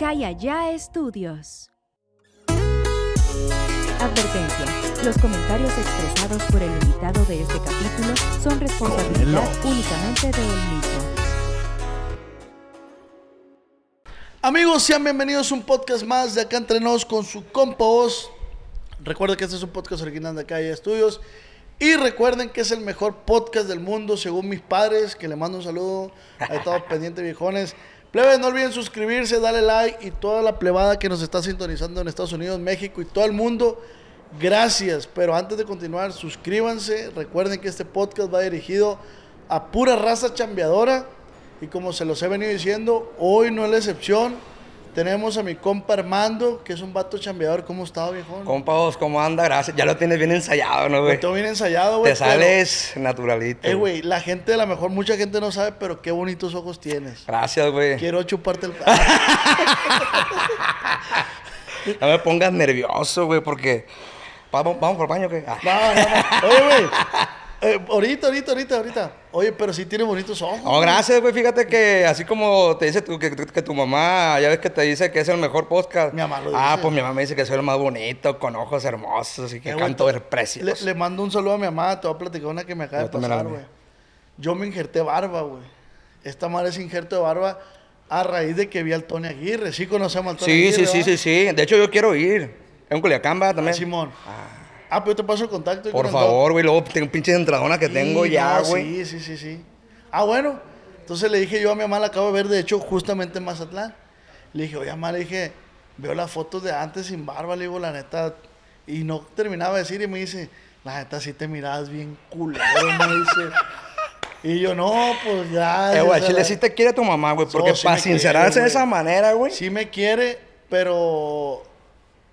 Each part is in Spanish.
Acá y allá estudios. Advertencia. Los comentarios expresados por el invitado de este capítulo son responsabilidad únicamente de él mismo. Amigos, sean bienvenidos a un podcast más de Acá Entre Nos con su compa Oz. Recuerden que este es un podcast original de y Estudios. Y recuerden que es el mejor podcast del mundo, según mis padres, que le mando un saludo. Ahí estamos pendientes, viejones. Plebes, no olviden suscribirse, darle like y toda la plebada que nos está sintonizando en Estados Unidos, México y todo el mundo. Gracias. Pero antes de continuar, suscríbanse. Recuerden que este podcast va dirigido a pura raza chambeadora. Y como se los he venido diciendo, hoy no es la excepción. Tenemos a mi compa Armando, que es un vato chambeador. ¿Cómo está, viejón? Compa, vos, ¿cómo anda? Gracias. Ya lo tienes bien ensayado, ¿no, güey? Lo tengo bien ensayado, güey. Te sales naturalito. Eh, güey, la gente, a lo mejor mucha gente no sabe, pero qué bonitos ojos tienes. Gracias, güey. Quiero chuparte el... No me pongas nervioso, güey, porque... ¿Vamos, vamos por el baño qué? Ah. No, no, no. Oye, güey. Eh, ahorita, ahorita, ahorita, ahorita. Oye, pero sí tiene bonitos ojos. No, gracias, güey. Fíjate que así como te dice tu, que, que tu mamá, ya ves que te dice que es el mejor podcast. Mi mamá lo Ah, dice. pues mi mamá me dice que soy el más bonito, con ojos hermosos y que Eh, canto to- ver. Le, le mando un saludo a mi mamá. Te voy a platicar una que me acaba Yo de también pasar, güey. Yo me injerté barba, güey. Esta madre es injerto de barba a raíz de que vi al Tony Aguirre. Sí conocemos al Tony Sí, Aguirre, sí, sí, ¿verdad? sí, sí. De hecho, yo quiero ir. Es un Culiacán, ¿verdad? Ah, También. Simón. Ah, pero yo te paso el contacto. Por con el favor, güey. Luego tengo pinche entradona que tengo Sí, ya, no, güey. Sí, sí, sí, sí. Ah, bueno. Entonces le dije yo a mi mamá, la acabo de ver, de hecho, justamente en Mazatlán. Le dije, oye, mamá, le dije, veo las fotos de antes sin barba, le digo, la neta. Y no terminaba de decir y me dice, la neta, sí te mirabas bien culero, me dice. Y yo, no, pues ya. Eh, güey, Chile sí te quiere tu mamá, güey. Porque No, sí para quiere, sincerarse de esa manera, güey. Sí me quiere, pero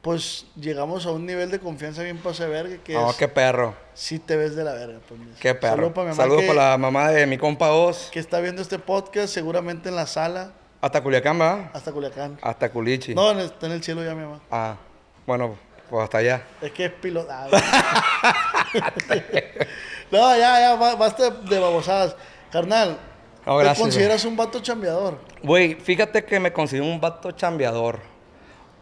pues llegamos a un nivel de confianza bien pase verga que No, es, qué perro. sí te ves de la verga. Pues, Qué perro. Saludos para mi mamá Saludos que- para la mamá de mi compa Oz. que está viendo este podcast, seguramente en la sala, Hasta Culiacán, ¿verdad? hasta Culiacán. Hasta Culichi. No, en el- está en el cielo ya mi mamá. Ah, bueno, pues hasta allá. Es que es piloto. Ah, no, ya, ya, ba- basta de babosadas. Carnal, No, ¿te gracias, consideras un vato chambeador? Güey, fíjate que me considero un vato chambeador.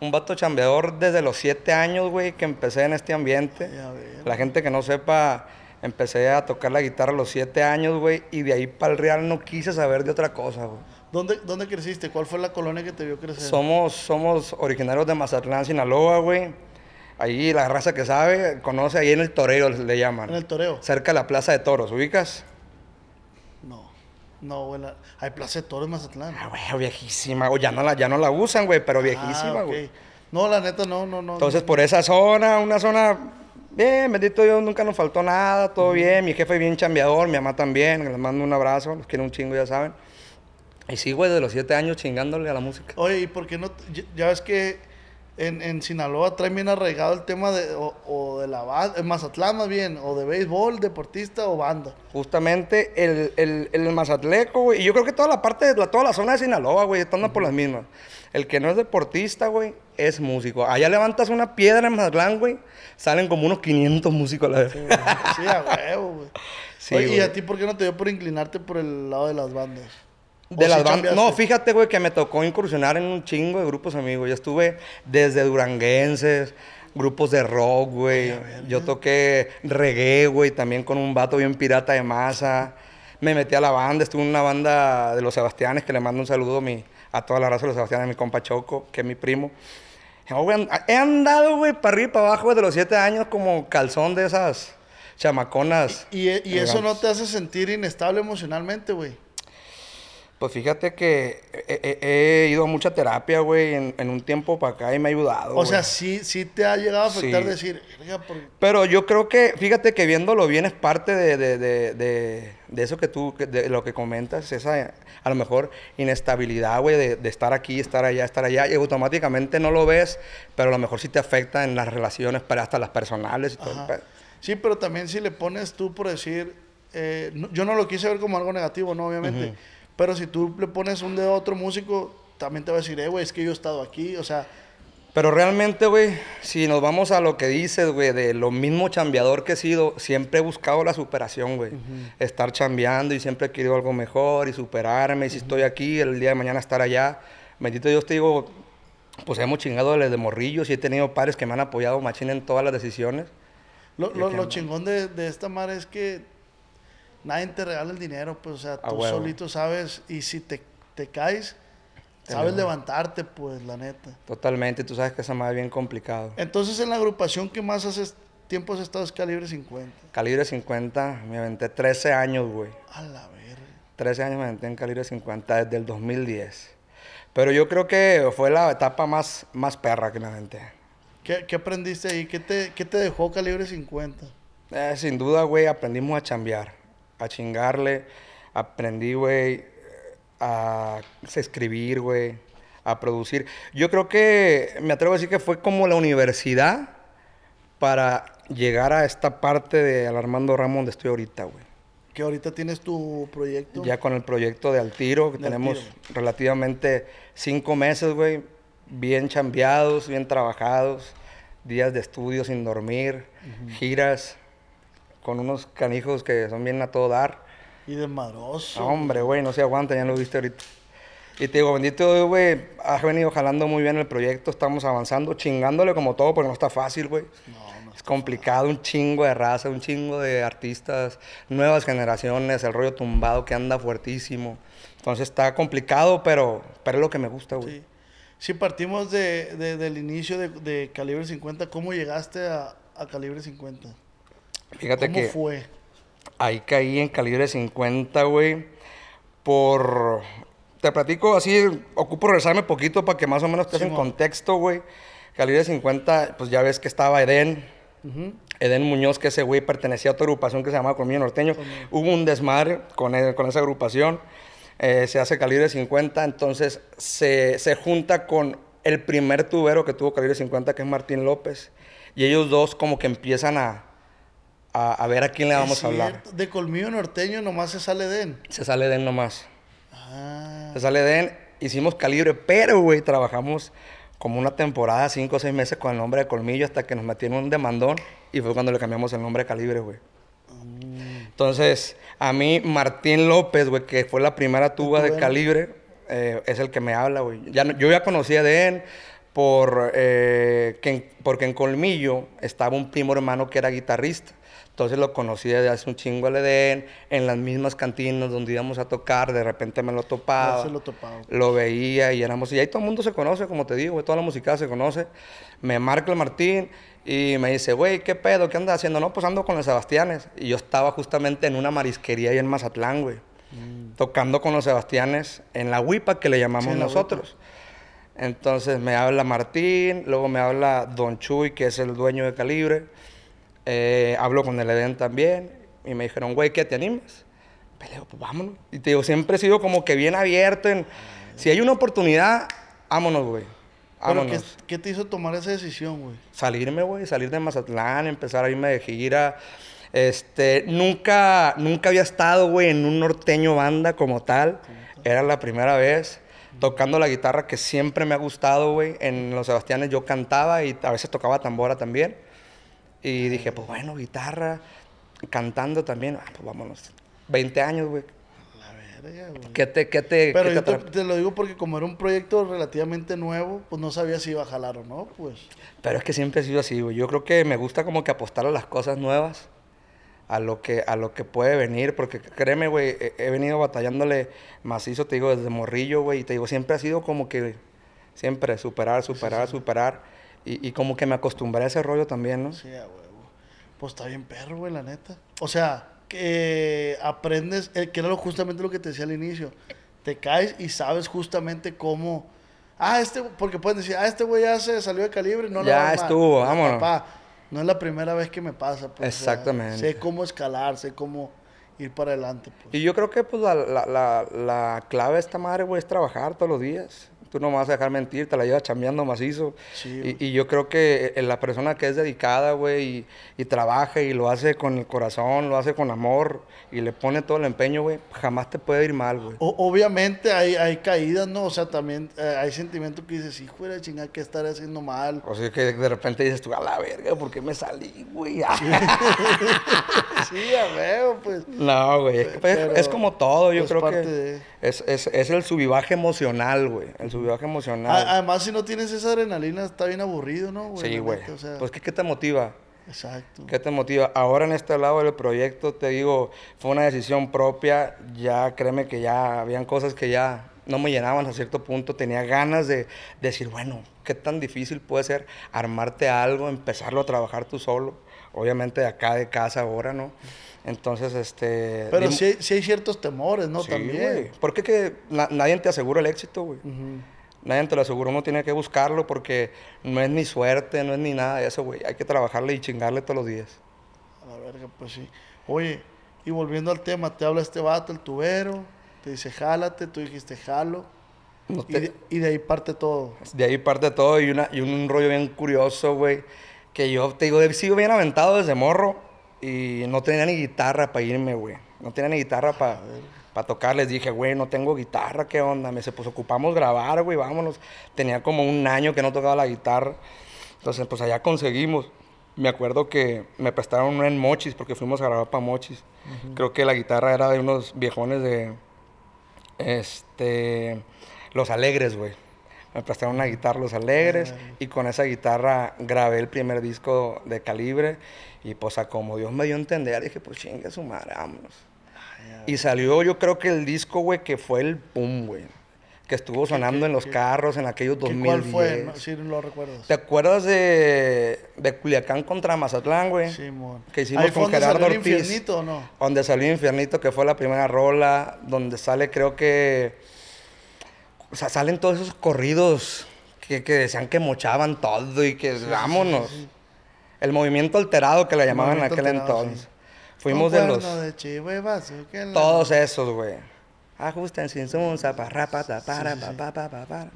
Un vato chambeador desde los siete años, güey, que empecé en este ambiente. Ya. La gente que no sepa, empecé a tocar la guitarra a los siete años, güey, y de ahí para el real no quise saber de otra cosa, güey. ¿Dónde, ¿Dónde creciste? ¿Cuál fue la colonia que te vio crecer? Somos, somos originarios de Mazatlán, Sinaloa, güey. Ahí la raza que sabe, conoce ahí en el Toreo, le llaman. En el toreo. Cerca de la Plaza de Toros, ¿ubicas? No, güey. la- Hay Plaza de Toros en Mazatlán. Ah, güey, viejísima, güey. Ya no la, ya no la usan, güey, pero viejísima, Ah, güey. ok. No, la neta, no, no, no. Entonces, por esa zona, una zona bien, bendito Dios, nunca nos faltó nada, todo bien. Mi jefe bien chambeador, mi mamá también, les mando un abrazo, los quiero un chingo, ya saben. Y sí, güey, de los siete años chingándole a la música. Oye, ¿y por qué no? Ya ves que en, en Sinaloa traen bien arraigado el tema de, o, o de la banda, en Mazatlán más bien, o de béisbol, deportista o banda. Justamente el, el, el Mazatleco, güey, y yo creo que toda la parte de la, toda la zona de Sinaloa, güey, están por las mismas. El que no es deportista, güey, es músico. Allá levantas una piedra en Mazatlán, güey, salen como unos 500 músicos a la vez. Sí, a huevo, güey. Sí, Oye, ¿y güey. a ti por qué no te dio por inclinarte por el lado de las bandas? De ¿O las sí bandas. No, fíjate, güey, que me tocó incursionar en un chingo de grupos amigos. Yo estuve desde duranguenses, grupos de rock, güey. Yo toqué reggae, güey, también con un vato bien pirata de masa. Me metí a la banda, estuve en una banda de los Sebastianes, que le mando un saludo a mi, a toda la raza de los Sebastián, a mi compa Choco, que es mi primo. Güey, and- He andado, güey, para arriba y para abajo desde los siete años como calzón de esas chamaconas. Y, y eso no te hace sentir inestable emocionalmente, güey. Pues fíjate que he, he- he ido a mucha terapia, güey, en, en un tiempo para acá y me ha ayudado. O sea, sí, sí te ha llegado a afectar Sí. decir, "Verga, por- Pero yo creo que, fíjate que viéndolo bien es parte de, de- de- de- eso que tú, de lo que comentas, esa a lo mejor inestabilidad, güey, de, estar aquí, estar allá, estar allá, y automáticamente no lo ves, pero a lo mejor sí te afecta en las relaciones, pero hasta las personales y todo. el. Sí, pero también si le pones tú por decir, eh, no- yo no lo quise ver como algo negativo, ¿no? Obviamente. Pero si tú le pones un dedo a otro músico, también te va a decir, eh, güey, es que yo he estado aquí. O sea, Pero realmente, güey, si nos vamos a lo que dices, güey, de lo mismo chambeador que he sido, siempre he buscado la superación, güey. Estar chambeando y siempre he querido algo mejor y superarme. Y si estoy aquí, el día de mañana estar allá. Bendito Dios, te digo, pues hemos chingado desde morrillos y he tenido padres que me han apoyado machín en todas las decisiones. lo, ¿Y lo- lo chingón de, de esta madre es que nadie te regala el dinero, pues, o sea, tú huevo. solito sabes. Y si te, te caes, sabes levantarte, pues, la neta. Totalmente, tú sabes que esa madre es bien complicado. Entonces, en la agrupación que más hace tiempo has estado es Calibre 50. Calibre 50, me aventé 13 años, güey. A la verga. 13 años me aventé en calibre 50 desde el 2010. Pero yo creo que fue la etapa más, más perra que me aventé. ¿Qué, qué aprendiste ahí? ¿Qué te, ¿Qué te dejó Calibre 50? Eh, sin duda, güey, aprendimos a chambear, a chingarle. Aprendí, güey, a escribir, güey, a producir. Yo creo que, me atrevo a decir que fue como la universidad para llegar a esta parte de Alarmando Ramos donde estoy ahorita, güey. Que ahorita tienes tu proyecto. Ya con el proyecto de Altiro, que De tenemos Altiro. relativamente cinco meses, güey, bien chambeados, bien trabajados, días de estudio sin dormir, giras, con unos canijos que son bien a todo dar. Y desmadroso. No, hombre, güey, no se aguanta, ya lo viste ahorita. Y te digo, bendito Dios, güey, has venido jalando muy bien el proyecto, estamos avanzando, chingándole como todo, porque no está fácil, güey. es complicado, un chingo de raza, un chingo de artistas, nuevas generaciones, el rollo tumbado que anda fuertísimo. Entonces está complicado, pero, pero es lo que me gusta, güey. Sí. Si partimos de, de- del inicio de, de Calibre 50, ¿cómo llegaste a, a Calibre 50? Fíjate ¿Cómo que fue? ahí caí en calibre 50, güey, por... Te platico así, ocupo regresarme poquito para que más o menos estés en contexto, güey. Calibre 50, pues ya ves que estaba Eden, Eden Muñoz, que ese güey pertenecía a otra agrupación que se llamaba Colmillo Norteño. Hubo un desmadre con, él- con esa agrupación. Eh, se hace calibre 50, entonces se, se junta con el primer tubero que tuvo calibre 50, que es Martín López. Y ellos dos como que empiezan a, a, a ver a quién le vamos Es a hablar. De colmillo norteño nomás se sale de él. Se sale Eden nomás. Ah, Se sale Eden, hicimos calibre, pero, güey, trabajamos como una temporada, cinco o seis meses con el nombre de Colmillo hasta que nos metieron un demandón y fue cuando le cambiamos el nombre de Calibre, güey. Entonces, a mí, Martín López, güey, que fue la primera tuba de. Calibre, eh, es el que me habla, güey. Ya, yo ya conocía de él por, eh, que en- porque en Colmillo estaba un primo hermano que era guitarrista. Entonces lo conocí desde hace un chingo al Edén, en las mismas cantinas donde íbamos a tocar, de repente me lo topaba. Se lo topaba. Lo veía y éramos... Y ahí todo el mundo se conoce, como te digo, güey, toda la música se conoce. Me marca el Martín y me dice, güey, ¿qué pedo? ¿Qué andas haciendo? No, pues ando con los Sebastianes. Y yo estaba justamente en una marisquería ahí en Mazatlán, güey. Tocando con los Sebastianes en la huipa que le llamamos Mm. Sí, nosotros. Entonces me habla Martín, luego me habla Don Chuy, que es el dueño de Calibre. Eh, hablo con el Edén también. Y me dijeron, güey, ¿qué te animas? Pues le digo, pues vámonos. Y te digo, siempre he sido como que bien abierto en... Si hay una oportunidad, vámonos, güey. ¿Pero Vámonos. qué, qué te hizo tomar esa decisión, güey? Salirme, güey, salir de Mazatlán, empezar a irme de gira. Este, nunca, nunca había estado, güey, en un norteño banda como tal. Era la primera vez tocando la guitarra que siempre me ha gustado, güey. En Los Sebastianes yo cantaba y a veces tocaba tambora también. Y dije, pues bueno, guitarra, cantando también. Ah, pues vámonos. 20 años, güey. La verga, güey. ¿Qué te, qué te, Pero qué yo te te, te lo digo porque como era un proyecto relativamente nuevo, pues no sabía si iba a jalar o no, pues. Pero es que siempre he sido así, güey. Yo creo que me gusta como que apostar a las cosas nuevas. a lo que, a lo que puede venir, porque créeme, güey, he, he venido batallándole macizo, te digo, desde morrillo, güey, y te digo, siempre ha sido como que, siempre superar, superar, superar, y, y como que me acostumbré a ese rollo también, ¿no? Sí, a huevo. Pues está bien perro, güey, la neta. O sea, que aprendes, eh, que era lo- justamente lo que te decía al inicio. Te caes y sabes justamente cómo... Ah, este, porque pueden decir, ah, este güey ya se salió de calibre, no Ya mal". estuvo, No, vámonos. Papá, no es la primera vez que me pasa. Pues, o sea, Exactamente. sé cómo escalar, sé cómo ir para adelante. Pues. Y yo creo que pues la, la, la, la clave de esta madre, güey, es trabajar todos los días. Tú no me vas a dejar mentir, te la llevas chambeando macizo. Sí, y, y yo creo que eh, la persona que es dedicada, güey, y, y trabaja y lo hace con el corazón, lo hace con amor y le pone todo el empeño, güey, jamás te puede ir mal, güey. Obviamente hay, hay caídas, ¿no? O sea, también eh, hay sentimientos que dices, hijo de la chingada, ¿qué estaré haciendo mal? O sea, que de repente dices tú, a la verga, ¿por qué me salí, güey? sí, a ver, pues. No, güey. Es, Pero, es como todo, yo pues, creo que de- es, es, es el subivaje emocional, güey. El subivaje emocional. A- Además, si no tienes esa adrenalina, está bien aburrido, ¿no? güey? sí, güey. O sea, Pues, ¿qué, ¿qué te motiva? exacto. ¿Qué te motiva? Ahora en este lado del proyecto, te digo, fue una decisión propia. Ya créeme que ya habían cosas que ya no me llenaban a cierto punto. Tenía ganas de, de decir, bueno, ¿qué tan difícil puede ser armarte algo, empezarlo a trabajar tú solo? Obviamente de acá de casa ahora, ¿no? Entonces, este... Pero sí hay, sí hay ciertos temores, ¿no? Sí, También. güey. Porque que na- nadie te asegura el éxito, güey. Nadie te lo asegura, uno tiene que buscarlo porque no es ni suerte, no es ni nada de eso, güey. Hay que trabajarle y chingarle todos los días. A la verga, pues sí. Oye, y volviendo al tema, te habla este vato, el tubero, te dice, jálate, tú dijiste, jalo. No Y te- de, y de ahí parte todo. De ahí parte todo y, una, y un rollo bien curioso, güey. Que yo te digo, sigo bien aventado desde morro y no tenía ni guitarra para irme, güey. No tenía ni guitarra para tocar. Les dije, güey, no tengo guitarra, ¿qué onda? Me dice, pues ocupamos grabar, güey, vámonos. Tenía como un año que no tocaba la guitarra. Entonces, pues allá conseguimos. Me acuerdo que me prestaron una en Mochis porque fuimos a grabar para Mochis. Creo que la guitarra era de unos viejones de. Este. Los Alegres, güey. Me prestaron una guitarra Los Alegres y con esa guitarra grabé el primer disco de Calibre y pues a como Dios me dio a entender, dije, pues chinga su madre, vámonos. Y salió yo creo que el disco, güey, que fue el pum, güey. Que estuvo sonando qué- en los qué- carros en aquellos ¿Qué, 2010. ¿Cuál fue? No, sí, no lo recuerdas. ¿Te acuerdas de, de Culiacán contra Mazatlán, güey? Simón. Que hicimos ¿Ahí fue con Gerardo salió Ortiz. Infiernito o no? Donde salió Infiernito, que fue la primera rola, donde sale, creo que. O sea, salen todos esos corridos que, que decían que mochaban todo y que vámonos. El movimiento alterado que le llamaban en aquel alterado, entonces. Fuimos de los. de la- Todos esos, güey. Ajusten sin sunza, parra, pata, para, pa, pa, pa, pa, para.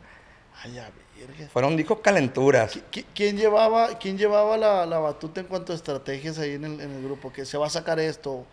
Ay, a verga. Fueron discos calenturas. ¿Qui- qui- ¿Quién llevaba, quién llevaba la, la batuta en cuanto a estrategias ahí en el, en el grupo? ¿Que se va a sacar esto?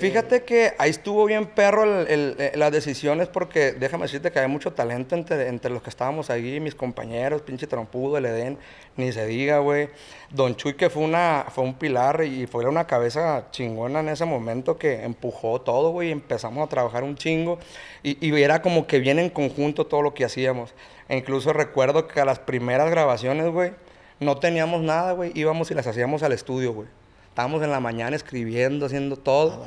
Fíjate que ahí estuvo bien perro eh, las decisiones porque déjame decirte que hay mucho talento entre, entre los que estábamos ahí, mis compañeros, pinche trompudo, el Edén, ni se diga, güey. Don Chuy que fue, una, fue un pilar y fue una cabeza chingona en ese momento que empujó todo, güey, y empezamos a trabajar un chingo y, y era como que bien en conjunto todo lo que hacíamos. E incluso recuerdo que a las primeras grabaciones, güey, no teníamos nada, güey, íbamos y las hacíamos al estudio, güey. Estábamos en la mañana escribiendo, haciendo todo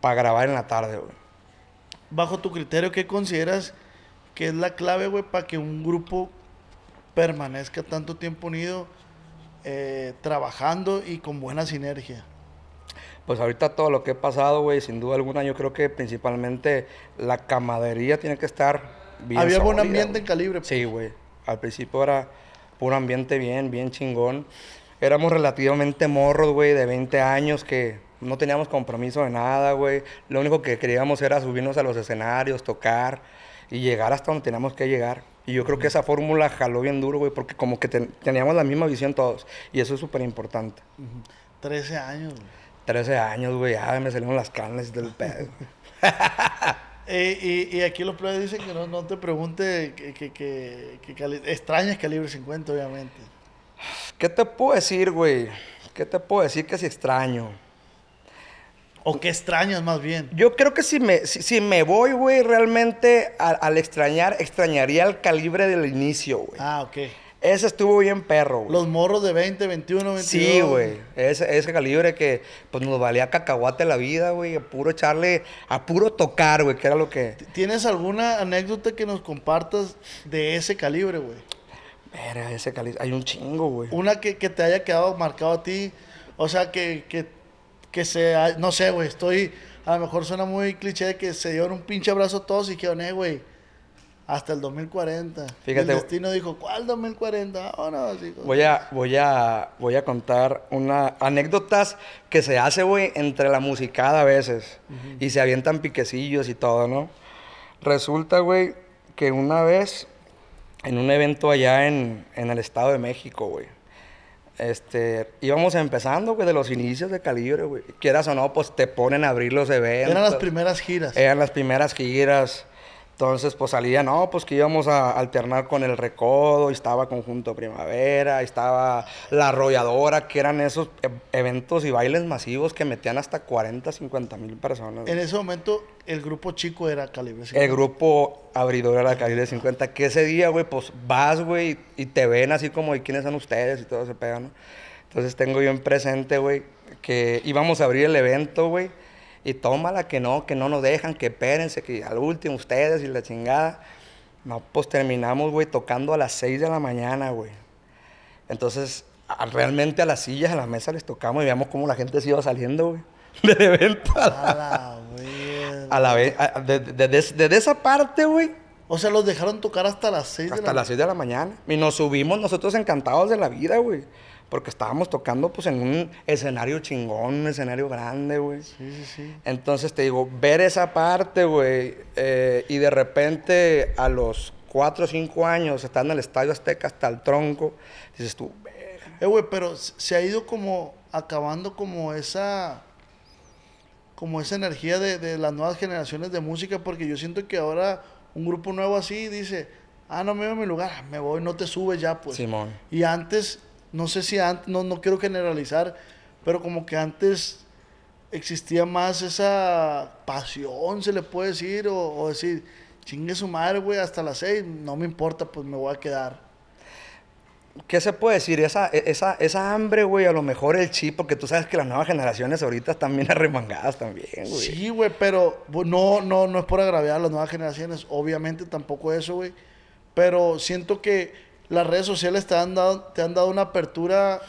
para grabar en la tarde, güey. Bajo tu criterio, ¿qué consideras que es la clave, güey, para que un grupo permanezca tanto tiempo unido, eh, trabajando y con buena sinergia? Pues ahorita todo lo que he pasado, güey, sin duda alguna, yo creo que principalmente la camadería tiene que estar bien. Había buen ambiente güey. en Calibre. pues. Sí, güey. Al principio era puro ambiente bien, bien chingón. Éramos relativamente morros, güey, de 20 años que no teníamos compromiso de nada, güey. Lo único que queríamos era subirnos a los escenarios, tocar y llegar hasta donde teníamos que llegar. Y yo creo que esa fórmula jaló bien duro, güey, porque como que ten- teníamos la misma visión todos. Y eso es súper importante. Ujú. 13 años, güey. 13 años, güey, ya me salieron las carnes del pedo. Eh, y, y aquí los players dicen que no, no te pregunte que, que, que, que cali- extrañas Calibre 50, obviamente. ¿Qué te puedo decir, güey? ¿Qué te puedo decir que si extraño? O que extrañas más bien. Yo creo que si me, si, si me voy, güey, realmente al, al extrañar, extrañaría el calibre del inicio, güey. Ah, ok. Ese estuvo bien perro, güey. Los morros de 20, 21, 22. Sí, güey. Ese, ese calibre que pues nos valía cacahuate la vida, güey. A puro echarle, a puro tocar, güey, que era lo que... ¿Tienes alguna anécdota que nos compartas de ese calibre, güey? Era ese calibre. Hay un chingo, güey. Una que, que te haya quedado marcado a ti. O sea, que, que, que se... No sé, güey. Estoy... A lo mejor suena muy cliché de que se dieron un pinche abrazo todos y dijeron, eh, güey. Hasta el 2040. Y Fíjate, el destino dijo, ¿cuál 2040? Oh, no, hijo. Voy a, voy a, voy a contar una anécdotas que se hace, güey, entre la musicada a veces. Y se avientan piquecillos y todo, ¿no? Resulta, güey, que una vez, en un evento allá en, en el Estado de México, güey. Este, íbamos empezando, güey, de los inicios de Calibre, güey. Quieras o no, pues te ponen a abrir los eventos. Eran las primeras giras. Eran las primeras giras. Entonces, pues salía, no, pues que íbamos a alternar con el Recodo, y estaba Conjunto Primavera, y estaba La Arrolladora, que eran esos e- eventos y bailes masivos que metían hasta 40, 50 mil personas. En ese momento, el grupo chico era Calibre. El grupo abridor era Calibre 50, que ese día, güey, pues vas, güey, y te ven así como, ¿y quiénes son ustedes? Y todo se pega, ¿no? Entonces tengo bien presente, güey, que íbamos a abrir el evento, güey, y tómala que no, que no nos dejan, que espérense, que al último ustedes y la chingada. No, pues terminamos, güey, tocando a las 6 de la mañana, güey. Entonces, a- realmente a las sillas, a las mesas les tocamos y veíamos cómo la gente se iba saliendo, güey, del evento. A la. A la vez, a- de- de- de- desde esa parte, güey, O sea, los dejaron tocar hasta las 6 de hasta la las 6 de la mañana. Y nos subimos nosotros encantados de la vida, güey. Porque estábamos tocando, pues, en un escenario chingón, un escenario grande, güey. Sí, sí, sí. Entonces, te digo, ver esa parte, güey, eh, y de repente a los 4 o 5 años, estar en el Estadio Azteca hasta el tronco, dices tú. Eh, güey, pero se ha ido como acabando como esa como esa energía de, de las nuevas generaciones de música porque yo siento que ahora un grupo nuevo así dice, ah, no me veo mi lugar, me voy, no te subes ya, pues. Simón. Y antes, no sé si antes, no, no quiero generalizar, pero como que antes existía más esa pasión, se le puede decir, o, o decir, chingue su madre, güey, hasta las seis, no me importa, pues me voy a quedar. ¿Qué se puede decir? Esa, e- esa, esa hambre, güey, a lo mejor el chip, porque tú sabes que las nuevas generaciones ahorita están bien arremangadas también, güey. Sí, güey, pero no, no, no es por agraviar a las nuevas generaciones, obviamente tampoco eso, güey. Pero siento que las redes sociales te han dado, te han dado una apertura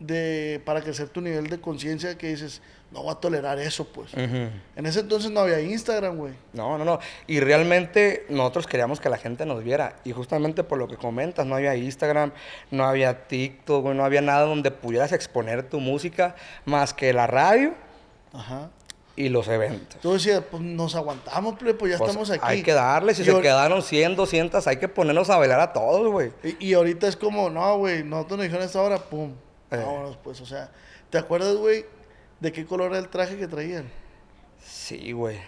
de, para crecer tu nivel de conciencia que dices, no voy a tolerar eso, pues. En ese entonces no había Instagram, güey. No, no, no. Y realmente nosotros queríamos que la gente nos viera. Y justamente por lo que comentas, no había Instagram, no había TikTok, güey, no había nada donde pudieras exponer tu música más que la radio Ajá. Y los eventos. Tú decías, pues nos aguantamos, pues ya Pues, estamos aquí. Hay que darle, si Y se quedaron 100, 200, hay que ponernos a bailar a todos, güey. Y, y ahorita es como, no, güey, nosotros nos dijeron esta hora, pum. Eh. Vámonos, pues, o sea, ¿te acuerdas, güey, de qué color era el traje que traían? Sí, güey.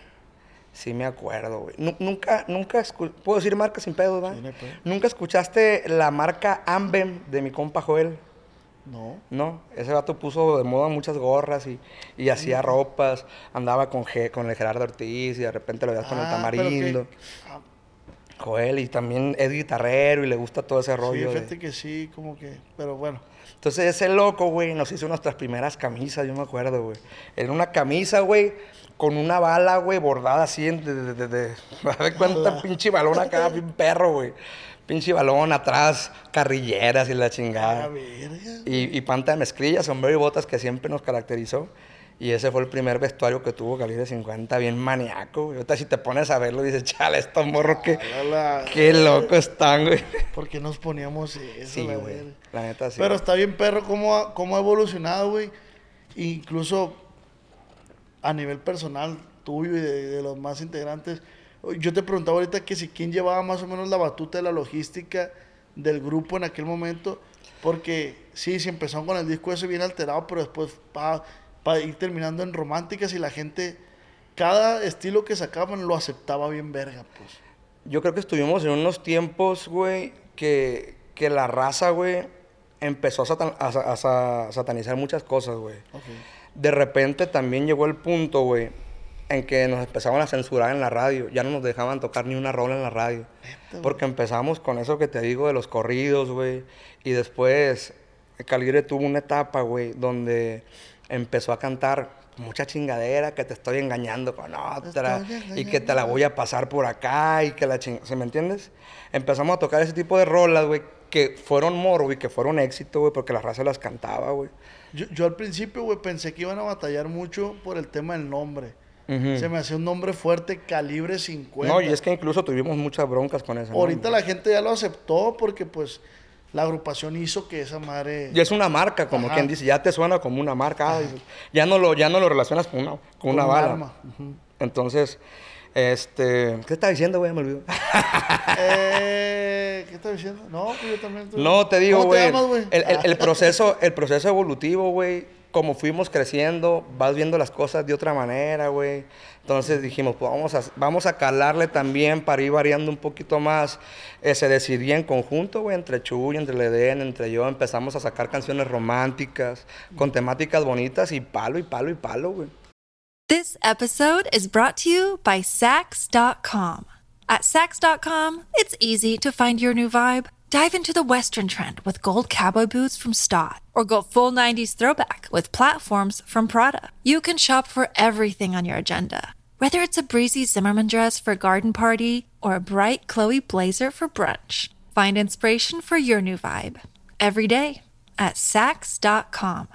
Sí me acuerdo, güey. Nu- Nunca, nunca, puedo decir marca sin pedos, ¿verdad? Sí, no pedo. Nunca escuchaste la marca Ambem de mi compa Joel. No. No, ese vato puso de moda muchas gorras y, y hacía ropas, andaba con, Ge- con el Gerardo Ortiz y de repente lo veías con el Ah, tamarindo. ah, Joel, y también es guitarrero y le gusta todo ese sí, rollo. de- fíjate que sí, como que, pero bueno. Entonces ese loco, güey, nos hizo nuestras primeras camisas, yo me acuerdo, güey. Era una camisa, güey, con una bala, güey, bordada así, de, de, de, de- ¿me das cuenta? Pinche balón acá, bien perro, güey. Pinche balón atrás, carrilleras y la chingada. verga. Y, y panta de mezclilla, sombrero y botas que siempre nos caracterizó. Y ese fue el primer vestuario que tuvo Calibre 50, bien maníaco, güey. Ahorita si te pones a verlo, dices, chale, estos morros, qué, La- qué locos están, güey. ¿Por qué nos poníamos eso? Sí, la güey. La neta, sí. Pero está bien, perro, cómo ha, cómo ha evolucionado, güey. Incluso a nivel personal tuyo y de, de los más integrantes. Yo te preguntaba ahorita que si quién llevaba más o menos la batuta de la logística del grupo en aquel momento. Porque sí, se empezó con el disco ese bien alterado, pero después para ir terminando en románticas y la gente, cada estilo que sacaban lo aceptaba bien verga, pues. Yo creo que estuvimos en unos tiempos, güey, que, que la raza, güey, empezó a, satan- a a sa- satanizar muchas cosas, güey. De repente también llegó el punto, güey, en que nos empezaban a censurar en la radio. Ya no nos dejaban tocar ni una rola en la radio. Porque empezamos con eso que te digo de los corridos, güey. Y después Calibre tuvo una etapa, güey, donde empezó a cantar mucha chingadera, que te estoy engañando con otra, y que te la voy a pasar por acá, y que la chingada, ¿se me entiendes? Empezamos a tocar ese tipo de rolas, güey, que fueron morbo y que fueron éxito, güey, porque la raza las cantaba, güey. Yo, yo al principio, güey, pensé que iban a batallar mucho por el tema del nombre. Se me hacía un nombre fuerte, calibre 50. No, y es que incluso tuvimos muchas broncas con eso. Ahorita la gente ya lo aceptó porque, pues, la agrupación hizo que esa madre... Y es una marca, como Ajá. quien dice, ya te suena como una marca. ah, ya, no lo, ya no lo relacionas con una, con Con una un bala. arma. Entonces, este... ¿Qué estaba diciendo, güey? Me olvidó. eh, ¿Qué estás diciendo? No, pues yo también... estoy- No, te digo, ¿Cómo te güey. llamas, güey? El, el- el Ah. proceso, el proceso evolutivo, güey, como fuimos creciendo, vas viendo las cosas de otra manera, güey. Entonces dijimos, pues vamos a, vamos a calarle también para ir variando un poquito más. Eh, se decidía en conjunto, güey, entre Chuy, entre Ledén, entre yo. Empezamos a sacar canciones románticas, con temáticas bonitas y palo, y palo, y palo, güey. This episode is brought to you by Sax.com. At Sax.com, it's easy to find your new vibe. Dive into the Western trend with gold cowboy boots from Stott, or go full 90s throwback with platforms from Prada. You can shop for everything on your agenda, whether it's a breezy Zimmerman dress for a garden party or a bright Chloe blazer for brunch. Find inspiration for your new vibe every day at Sax.com.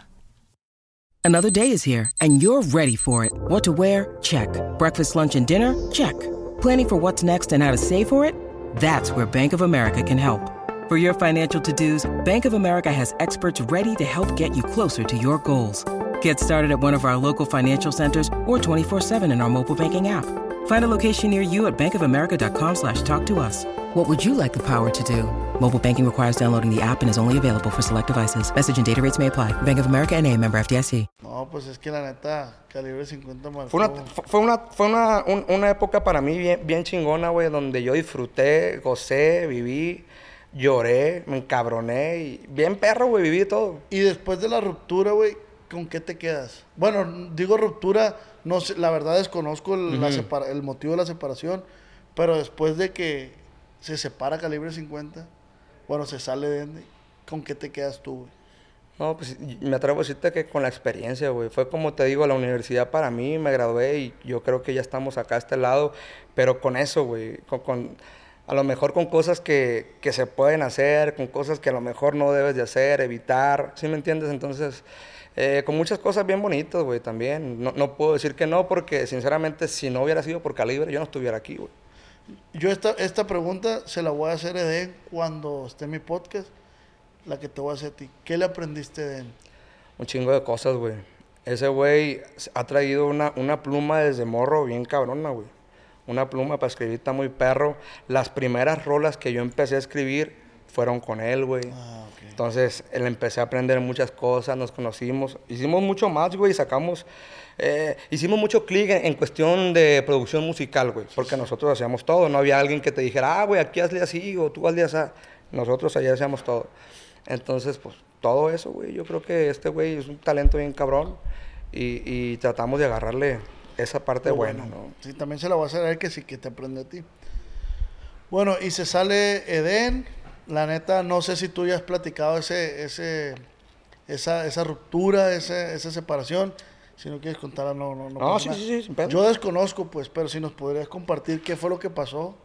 Another day is here, and you're ready for it. What to wear? Check. Breakfast, lunch, and dinner? Check. Planning for what's next and how to save for it? That's where Bank of America can help. For your financial to dos, Bank of America has experts ready to help get you closer to your goals. Get started at one of our local financial centers or 24-7 in our mobile banking app. Find a location near you at bankofamerica.com slash talk to us. What would you like the power to do? Mobile banking requires downloading the app and is only available for select devices. Message and data rates may apply. Bank of America and a member FDIC. No, pues es que la neta, calibre 50 marcó. Fue una, fue una, fue una, un- una época para mí bien, bien chingona, güey, donde yo disfruté, gocé, viví, lloré, me encabroné y bien perro, güey, viví todo. Y después de la ruptura, güey, ¿con qué te quedas? Bueno, digo ruptura, no sé, la verdad desconozco el, la separa- el motivo de la separación, pero después de que se separa calibre 50, bueno, se sale de Ende, ¿con qué te quedas tú, güey? No, pues me atrevo a decirte que con la experiencia, güey. Fue como te digo, la universidad para mí, me gradué y yo creo que ya estamos acá a este lado, pero con eso, güey. Con, con- a lo mejor con cosas que, que se pueden hacer, con cosas que a lo mejor no debes de hacer, evitar, ¿sí me entiendes? Entonces, eh, con muchas cosas bien bonitas, güey, también. No, no puedo decir que no, porque sinceramente, si no hubiera sido por Calibre, yo no estuviera aquí, güey. Yo esta, esta pregunta se la voy a hacer a Eden cuando esté en mi podcast, la que te voy a hacer a ti. ¿Qué le aprendiste de Eden? Un chingo de cosas, güey. Ese güey ha traído una, una pluma desde morro bien cabrona, güey. Una pluma para escribir está muy perro. Las primeras rolas que yo empecé a escribir fueron con él, güey. Ah. Entonces, él empecé a aprender muchas cosas, nos conocimos. Hicimos mucho más, güey, sacamos... eh, hicimos mucho clic en, en cuestión de producción musical, güey. Porque nosotros hacíamos todo. No había alguien que te dijera, ah, güey, aquí hazle así o tú hazle así. Nosotros allá hacíamos todo. Entonces, pues, todo eso, güey. Yo creo que este güey es un talento bien cabrón. Y, y tratamos de agarrarle esa parte buena, bueno. ¿no? Sí, también se la voy a hacer a él que sí que te aprende a ti. Bueno, y se sale Eden. La neta, no sé si tú ya has platicado ese, ese, esa, esa ruptura, ese- esa separación. Si no quieres contarla, no, no, No, sí, sí, sí, sin. Yo desconozco, pues, pero si nos podrías compartir qué fue lo que pasó.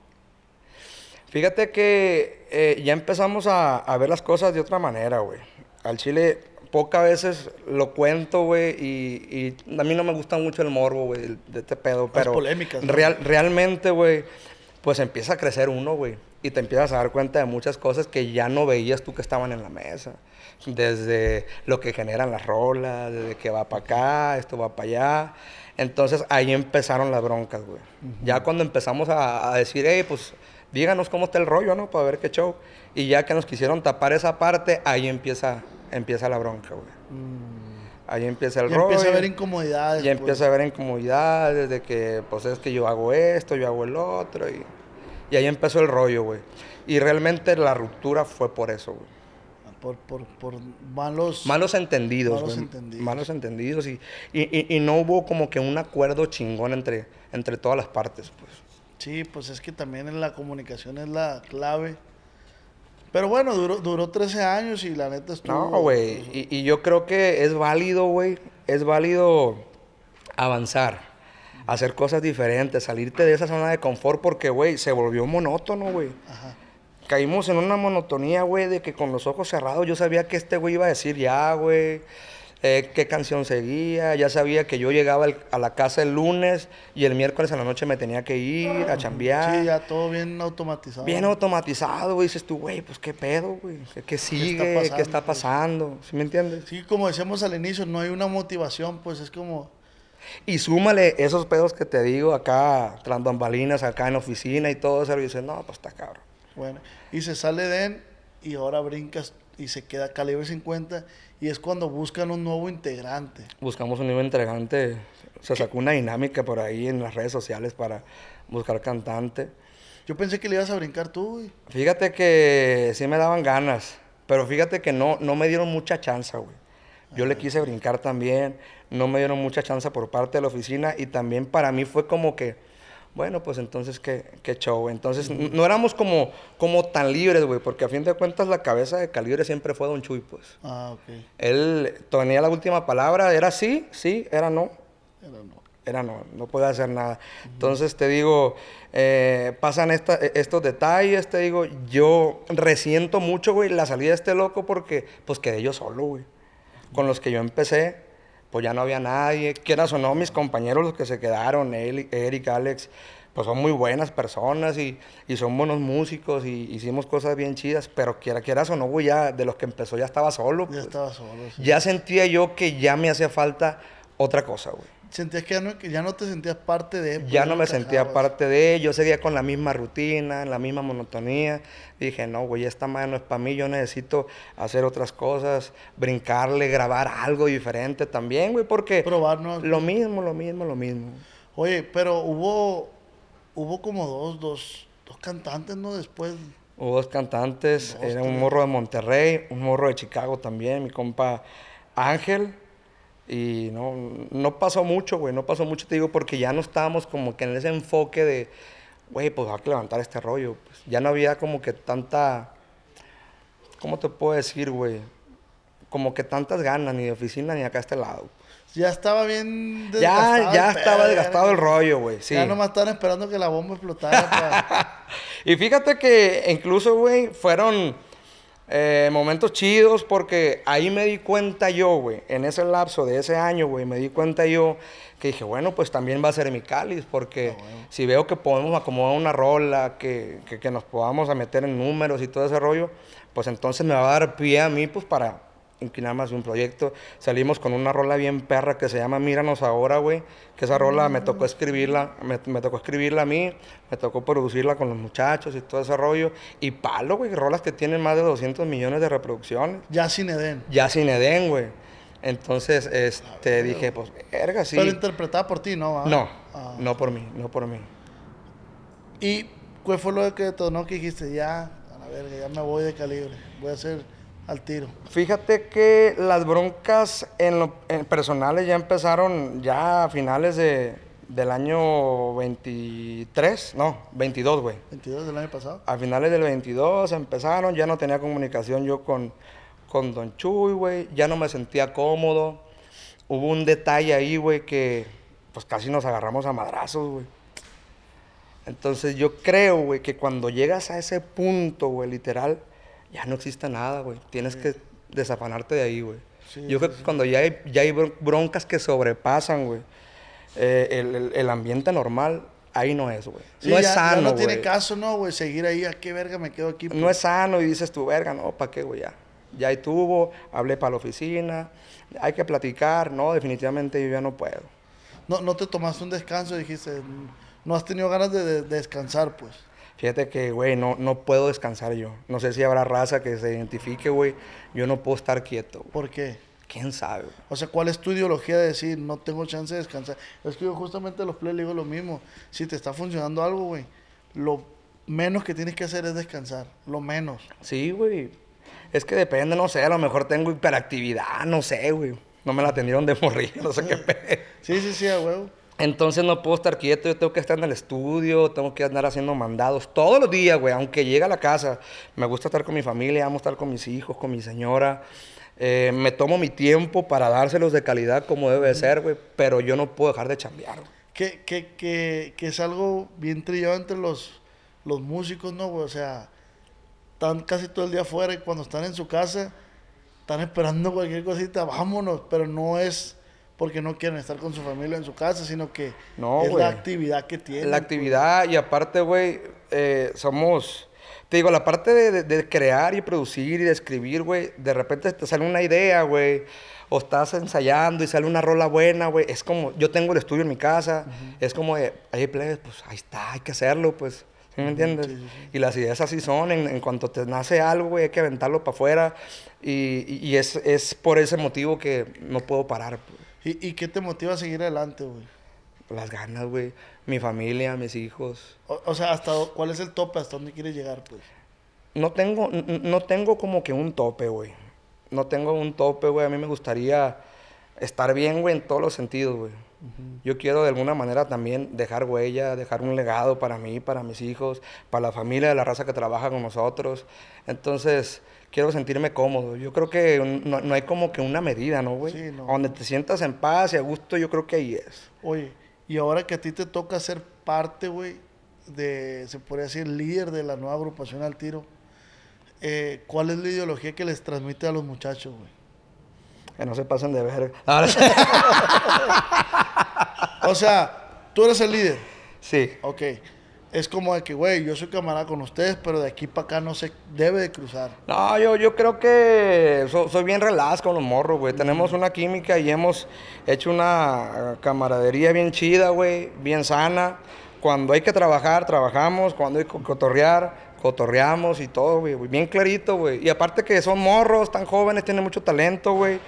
Fíjate que eh, ya empezamos a, a ver las cosas de otra manera, güey. Al chile, pocas veces lo cuento, güey, y, y a mí no me gusta mucho el morbo, güey, de este pedo, pero... polémicas, ¿no? real- realmente, güey, pues empieza a crecer uno, güey. Y te empiezas a dar cuenta de muchas cosas que ya no veías tú que estaban en la mesa. Desde lo que generan las rolas, desde que va para acá, esto va para allá. Entonces ahí empezaron las broncas, güey. Ya cuando empezamos a, a decir, hey, pues díganos cómo está el rollo, ¿no? Para ver qué show. Y ya que nos quisieron tapar esa parte, ahí empieza, empieza la bronca, güey. Ahí empieza el rollo. empieza a haber incomodidades. Pues. empieza a haber incomodidades de que, pues es que yo hago esto, yo hago el otro. Y, y ahí empezó el rollo, güey. Y realmente la ruptura fue por eso, güey. por, por, por malos... Malos entendidos, Malos entendidos. Malos entendidos. Y, y, y- y no hubo como que un acuerdo chingón entre, entre todas las partes, pues. Sí, pues es que también en la comunicación es la clave. Pero bueno, duró, duró 13 años y la neta estuvo... No, güey. Y, y yo creo que es válido, güey. Es válido avanzar, hacer cosas diferentes, salirte de esa zona de confort porque, güey, se volvió monótono, güey. Caímos en una monotonía, güey, de que con los ojos cerrados yo sabía que este güey iba a decir ya, güey. Eh, qué canción seguía, ya sabía que yo llegaba al- a la casa el lunes y el miércoles a la noche me tenía que ir a chambear. Sí, ya todo bien automatizado. Bien automatizado, güey. Dices tú, güey, pues qué pedo, güey. ¿Qué, qué sigue? ¿Qué está pasando, pasando? pues? ¿Sí me entiendes? Sí, como decíamos al inicio, no hay una motivación, pues es como... Y súmale esos pedos que te digo acá, tras bambalinas, acá en la oficina y todo eso. Y dices, no, pues está cabrón. Bueno, y se sale Den y ahora brincas y se queda calibre 50 y es cuando buscan un nuevo integrante. Buscamos un nuevo entregante. Se sacó una dinámica por ahí en las redes sociales para buscar cantante. Yo pensé que le ibas a brincar tú, güey. Fíjate que sí me daban ganas, pero fíjate que no, no me dieron mucha chance, güey. Yo le quise brincar también, no me dieron mucha chance por parte de la oficina y también para mí fue como que, bueno, pues entonces qué, qué show. Entonces n- no éramos como, como tan libres, güey, porque a fin de cuentas la cabeza de calibre siempre fue Don Chuy, pues. Ah, ok. Él tenía la última palabra, era sí, sí, era no Era no. era no, no puede hacer nada. Entonces te digo, eh, pasan esta- e- estos detalles, te digo, yo resiento mucho, güey, la salida de este loco porque pues quedé yo solo, güey. Con los que yo empecé, pues ya no había nadie. Quieras o no, mis compañeros, los que se quedaron, él, Eric, Alex, pues son muy buenas personas y, y son buenos músicos y hicimos cosas bien chidas, pero quiera, quieras o no, güey, ya de los que empezó ya estaba solo. Ya pues. estaba solo. sí. Ya sentía yo que ya me hacía falta otra cosa, güey. Sentías que ya no, que ya no te sentías parte de... pues, Ya no me sentía parte de ellos, seguía con la misma rutina, en la misma monotonía. Dije, no, güey, esta madre no es para mí, yo necesito hacer otras cosas, brincarle, grabar algo diferente también, güey, porque Probar, ¿no? lo mismo, lo mismo, lo mismo. Oye, pero hubo, hubo como dos, dos, dos cantantes, ¿no? Después... Hubo dos cantantes, Dos, era un morro de Monterrey, un morro de Chicago también, mi compa Ángel. Y no, no pasó mucho, güey, no pasó mucho, te digo, porque ya no estábamos como que en ese enfoque de, güey, pues hay que levantar este rollo. Pues, ya no había como que tanta, ¿cómo te puedo decir, güey? Como que tantas ganas, ni de oficina ni acá a este lado. Ya estaba bien desgastado. Ya, ya el estaba pedo, desgastado ya- el rollo, güey, sí. Ya nomás estaban esperando que la bomba explotara. Y fíjate que incluso, güey, fueron eh, momentos chidos porque ahí me di cuenta yo, güey, en ese lapso de ese año, güey, me di cuenta yo que dije, bueno, pues también va a ser mi cáliz porque si veo que podemos acomodar una rola, que, que, que nos podamos a meter en números y todo ese rollo, pues entonces me va a dar pie a mí, pues para más de un proyecto. Salimos con una rola bien perra que se llama Míranos Ahora, güey. Que esa rola me tocó escribirla, me, me tocó escribirla a mí, me tocó producirla con los muchachos y todo ese rollo. Y palo, güey, rolas que tienen más de 200 millones de reproducciones. ya sin Edén. Ya sin Edén, güey. Entonces, este, dije, pues, verga, sí. Pero interpretada por ti, ¿no? ¿Ah? No, Ah. no por mí, no por mí. ¿Y cuál fue lo que detonó que dijiste? Ya, a la verga, ya me voy de calibre. Voy a hacer al tiro. Fíjate que las broncas en, lo, en personales ya empezaron ya a finales de, del año 23, no, 22, güey. 22 del año pasado. A finales del 22 empezaron, ya no tenía comunicación yo con, con Don Chuy, güey, ya no me sentía cómodo. Hubo un detalle ahí, güey, que pues casi nos agarramos a madrazos, güey. Entonces yo creo, güey, que cuando llegas a ese punto, güey, literal, ya no existe nada, güey. Tienes que desafanarte de ahí, güey. Sí, yo creo que cuando ya hay, ya hay bron- broncas que sobrepasan, güey, eh, el, el- el ambiente normal, ahí no es, güey. Sí, no es ya- ya sano, no tiene caso, ¿no, güey? Seguir ahí, ¿a qué verga me quedo aquí? No es sano y dices tú, verga, no, ¿para qué, güey? Ya, ya ahí tuvo, hablé para la oficina, hay que platicar, no, definitivamente yo ya no puedo. no, no te tomaste un descanso, dijiste, no has tenido ganas de descansar, pues. Fíjate que, güey, no, no puedo descansar yo. No sé si habrá raza que se identifique, güey. Yo no puedo estar quieto. güey. ¿Por qué? ¿Quién sabe? O sea, ¿cuál es tu ideología de decir, no tengo chance de descansar? Es que yo justamente a los play le digo lo mismo. Si te está funcionando algo, güey, lo menos que tienes que hacer es descansar. Lo menos. Sí, güey. Es que depende, no sé, a lo mejor tengo hiperactividad, no sé, güey. No me la atendieron de morir, no sé qué pedo. Sí, sí, sí, a huevo. Entonces no puedo estar quieto, yo tengo que estar en el estudio, tengo que andar haciendo mandados todos los días, güey, aunque llegue a la casa. Me gusta estar con mi familia, amo estar con mis hijos, con mi señora. Eh, me tomo mi tiempo para dárselos de calidad como debe de ser, güey, pero yo no puedo dejar de chambear. Que, que, que, que es algo bien trillado entre los, los músicos, ¿no, güey? O sea, están casi todo el día afuera y cuando están en su casa, están esperando cualquier cosita, vámonos, pero no es porque no quieren estar con su familia en su casa, sino que No, es la actividad que tienen. La actividad y aparte, güey, eh, somos... Te digo, la parte de, de- de crear y producir y de escribir, güey, de repente te sale una idea, güey, o estás ensayando y sale una rola buena, güey. Es como, yo tengo el estudio en mi casa, es como de, ahí plebes, pues ahí está, hay que hacerlo, pues. ¿Sí me entiendes? Y las ideas así son, en, en cuanto te nace algo, güey, hay que aventarlo para afuera. Y, y- y es, es por ese motivo que no puedo parar, pues. ¿Y, ¿Y qué te motiva a seguir adelante, güey? Las ganas, güey. Mi familia, mis hijos. O, o sea, hasta ¿cuál es el tope? ¿Hasta dónde quieres llegar, pues? No tengo, no tengo como que un tope, güey. No tengo un tope, güey. A mí me gustaría estar bien, güey, en todos los sentidos, güey. Yo quiero de alguna manera también dejar huella, dejar un legado para mí, para mis hijos, para la familia de la raza que trabaja con nosotros. Entonces, quiero sentirme cómodo. Yo creo que no, no hay como que una medida, ¿no, güey? Sí, no. Donde te sientas en paz y a gusto, yo creo que ahí es. Oye, y ahora que a ti te toca ser parte, güey, de, se podría decir, líder de la nueva agrupación al tiro, eh, ¿cuál es la ideología que les transmite a los muchachos, güey? Que no se pasen de ver. Ahora sí. O sea, tú eres el líder, sí. ok. Es como de que, güey, yo soy camarada con ustedes, pero de aquí para acá no se debe de cruzar. No, yo, yo creo que so- soy bien relax con los morros, güey. Tenemos una química y hemos hecho una camaradería bien chida, güey, bien sana. Cuando hay que trabajar, trabajamos. Cuando hay que cotorrear, cotorreamos y todo, güey. Bien clarito, güey. Y aparte que son morros, tan jóvenes, tienen mucho talento, güey.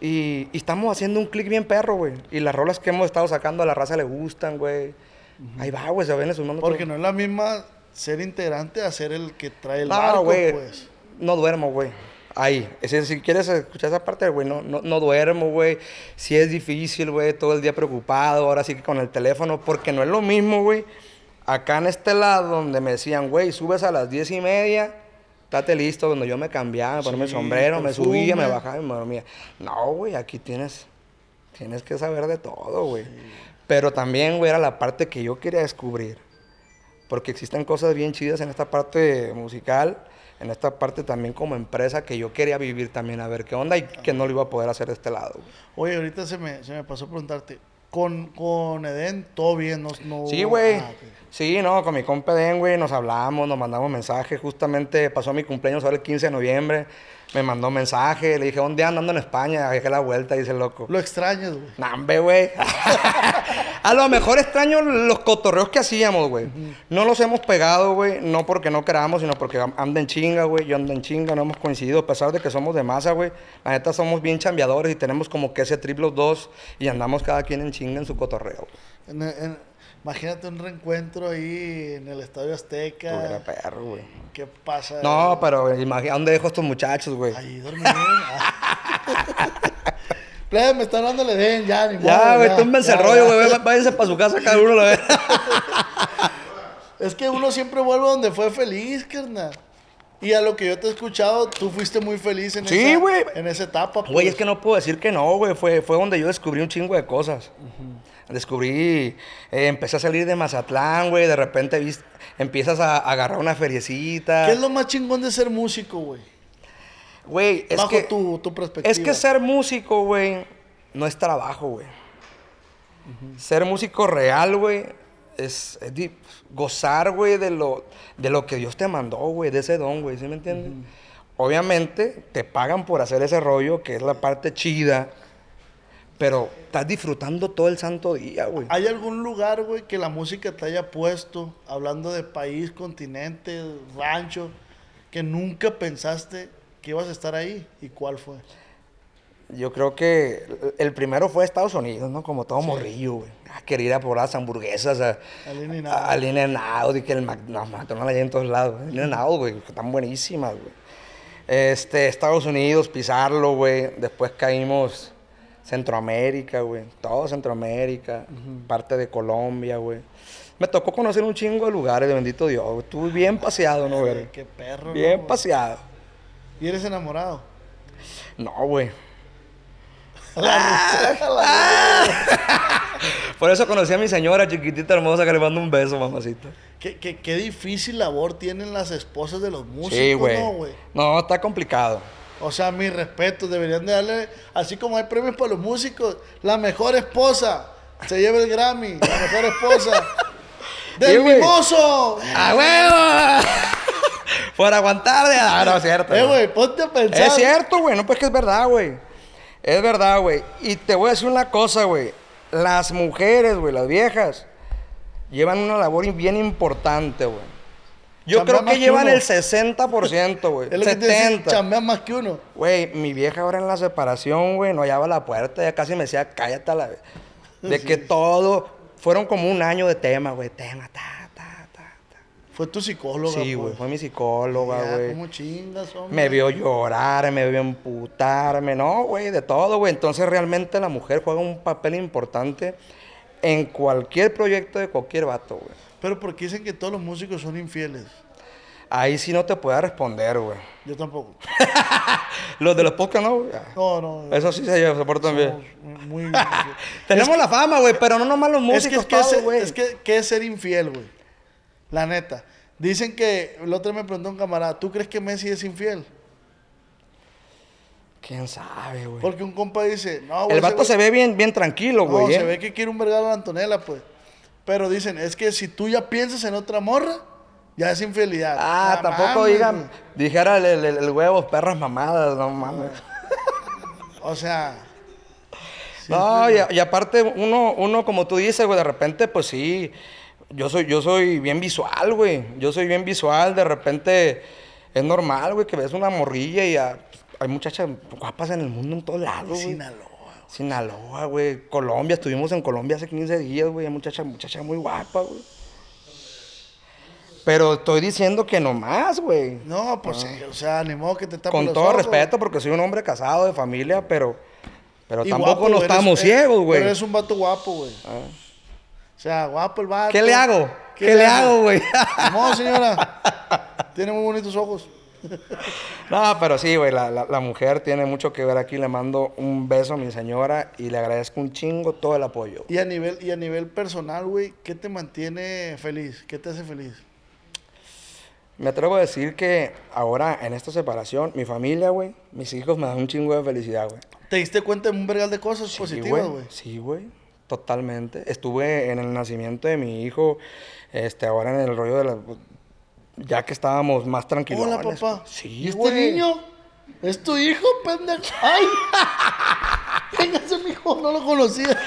Y, y estamos haciendo un clic bien perro, güey. Y las rolas que hemos estado sacando a la raza le gustan, güey. Ahí va, güey, se ven sumando Porque todo. no es la misma ser integrante a ser el que trae el No, barco, güey. pues. No duermo, güey. Ahí. Es decir, si quieres escuchar esa parte, güey, no, no, no duermo, güey. Si es difícil, güey, todo el día preocupado, ahora sí que con el teléfono, porque no es lo mismo, güey. Acá en este lado donde me decían, güey, subes a las diez y media, estate listo, donde yo me cambiaba, me ponía Sí, sombrero, me subía, me bajaba y me dormía. No, güey, aquí tienes, tienes que saber de todo, güey. Pero también, güey, era la parte que yo quería descubrir. Porque existen cosas bien chidas en esta parte musical, en esta parte también como empresa que yo quería vivir también, a ver qué onda y que no lo iba a poder hacer de este lado. güey. Oye, ahorita se me, se me pasó a preguntarte, con, con Eden, todo bien, no, no Sí, güey. ah. Sí, no, con mi compa Den, güey, nos hablamos, nos mandamos mensajes. Justamente pasó mi cumpleaños ahora el 15 de noviembre. Me mandó mensaje, le dije, ¿dónde ando en España? Dejé la vuelta, dice el loco. Lo extrañas, güey. Nambe, güey. a lo mejor extraño los cotorreos que hacíamos, güey. No los hemos pegado, güey. No porque no queramos, sino porque anda en chinga, güey. Yo ando en chinga, no hemos coincidido. A pesar de que somos de masa, güey. La neta somos bien chambeadores y tenemos como que ese triple dos. Y andamos cada quien en chinga en su cotorreo. En- en- imagínate un reencuentro ahí en el Estadio Azteca. Tuviera perro, güey. ¿Qué pasa? No, pero imagina, ¿dónde dejo a estos muchachos, güey? Ahí dormí. Plebe, me están dando el Eden, ya, ni Ya, güey, túmbense el rollo, güey. Váyanse para su casa cada uno, la vez. Es que uno siempre vuelve donde fue feliz, carnal. Y a lo que yo te he escuchado, tú fuiste muy feliz en, Sí, esa, en esa etapa. Güey, pues. es que no puedo decir que no, güey. Fue, fue donde yo descubrí un chingo de cosas. Descubrí, eh, empecé a salir de Mazatlán, güey. De repente vis- empiezas a, a agarrar una feriecita. ¿Qué es lo más chingón de ser músico, güey? Güey, es Bajo que, tu, tu perspectiva. es que ser músico, güey, no es trabajo, güey. Ser músico real, güey, es, gozar, güey, de lo, de lo que Dios te mandó, güey, de ese don, güey, ¿sí me entiendes? Obviamente te pagan por hacer ese rollo, que es la parte chida, pero estás disfrutando todo el santo día, güey. ¿Hay algún lugar, güey, que la música te haya puesto, hablando de país, continente, rancho, que nunca pensaste que ibas a estar ahí? ¿Y cuál fue? Yo creo que el primero fue Estados Unidos, ¿no? Como todo morrillo, güey. Ah, quería ir a probar las hamburguesas, a, Al In-N-Out. a- y que el Mac... No, McDonald's hay en todos lados. In-N-Out, güey, que están buenísimas, güey. Este, Estados Unidos, pisarlo, güey. Después caímos Centroamérica, güey. Todo Centroamérica. Parte de Colombia, güey. Me tocó conocer un chingo de lugares, bendito Dios. güey. Estuve bien paseado, ¿no, güey? Qué perro. Bien ¿no? paseado. ¿Y eres enamorado? No, güey. Ah. Por eso conocí a mi señora chiquitita hermosa que le mando un beso, mamacita. ¿Qué, qué, qué difícil labor tienen las esposas de los músicos, Sí, güey. ¿no, güey? No, está complicado. O sea, mis respetos, deberían de darle, así como hay premios para los músicos, la mejor esposa se lleva el Grammy, la mejor esposa del mimoso. ¡A huevo! Por aguantar de... Ah, no, es cierto. Eh, güey. ponte a pensar. Es cierto, güey. No, pues que es verdad, güey. Es verdad, güey. Y te voy a decir una cosa, güey. Las mujeres, güey, las viejas, llevan una labor bien importante, güey. Yo Chambea creo que que llevan uno. el 60%, güey. Es lo que te 70%. chambean más que uno. Güey, mi vieja ahora en la separación, güey, no hallaba la puerta. Ya casi me decía, cállate a la vez. De que todo... Fueron como un año de tema, güey. Tema, ta, ta, ta, ta. Fue tu psicóloga. Sí, güey. pues. Fue mi psicóloga, güey. ¿Cómo chingas, hombre? Me vio llorar, me vio emputarme, no, güey, de todo, güey. Entonces realmente la mujer juega un papel importante en cualquier proyecto de cualquier vato, güey. Pero porque dicen que todos los músicos son infieles. Ahí sí no te puedo responder, güey. Yo tampoco. Los de los podcasts, no, güey. No, no. Eso sí se, se portan bien. muy... Tenemos la fama, güey, pero no nomás los es que, músicos, es, que, es, güey. es que, ¿qué es ser infiel, güey? La neta. Dicen que, el otro me preguntó un camarada, ¿tú crees que Messi es infiel? ¿Quién sabe, güey? Porque un compa dice, no, güey. El vato güey- se ve bien, bien tranquilo, No, güey. se ¿eh? ve que quiere un vergado a la Antonella, pues. Pero dicen, es que si tú ya piensas en otra morra, ya es infidelidad. Ah, No tampoco mames, digan, güey. dijera el, el, el huevos, perras mamadas, no mames. O sea, No, y, y aparte uno, uno, como tú dices, güey, de repente, pues sí, yo soy, yo soy bien visual, güey. Yo soy bien visual, de repente es normal, güey, que ves una morrilla y ah, hay muchachas guapas en el mundo en todos lados, güey. Sinaloa. Sinaloa, güey. Colombia, estuvimos en Colombia hace 15 días, güey. Hay muchachas, muchachas muy guapas, güey. Pero estoy diciendo que no más, güey. No, pues sí, o sea, ni modo que te tapen Ah. Con los todo ojos. respeto, porque soy un hombre casado, de familia, pero, pero Y tampoco guapo, no estamos eres- ciegos, güey. Pero eres un vato guapo, güey. O sea, guapo el vato. ¿Qué le hago? ¿Qué, le hago, güey? No, señora. Tiene muy bonitos ojos. no, pero sí, güey, la, la- la mujer tiene mucho que ver aquí. Le mando un beso a mi señora y le agradezco un chingo todo el apoyo. Y a nivel, y a nivel personal, güey, ¿qué te mantiene feliz? ¿Qué te hace feliz? Me atrevo a decir que ahora, en esta separación, mi familia, güey, mis hijos me dan un chingo de felicidad, güey. ¿Te diste cuenta de un vergal de cosas Sí, positivas, güey? Sí, güey. Totalmente. Estuve en el nacimiento de mi hijo, este, ahora en el rollo de la... Ya que estábamos más tranquilos. Hola, papá. Sí, ¿Y este güey. niño? ¿Es tu hijo, pendejo? ¡Ay! Véngase, mijo, no lo conocía.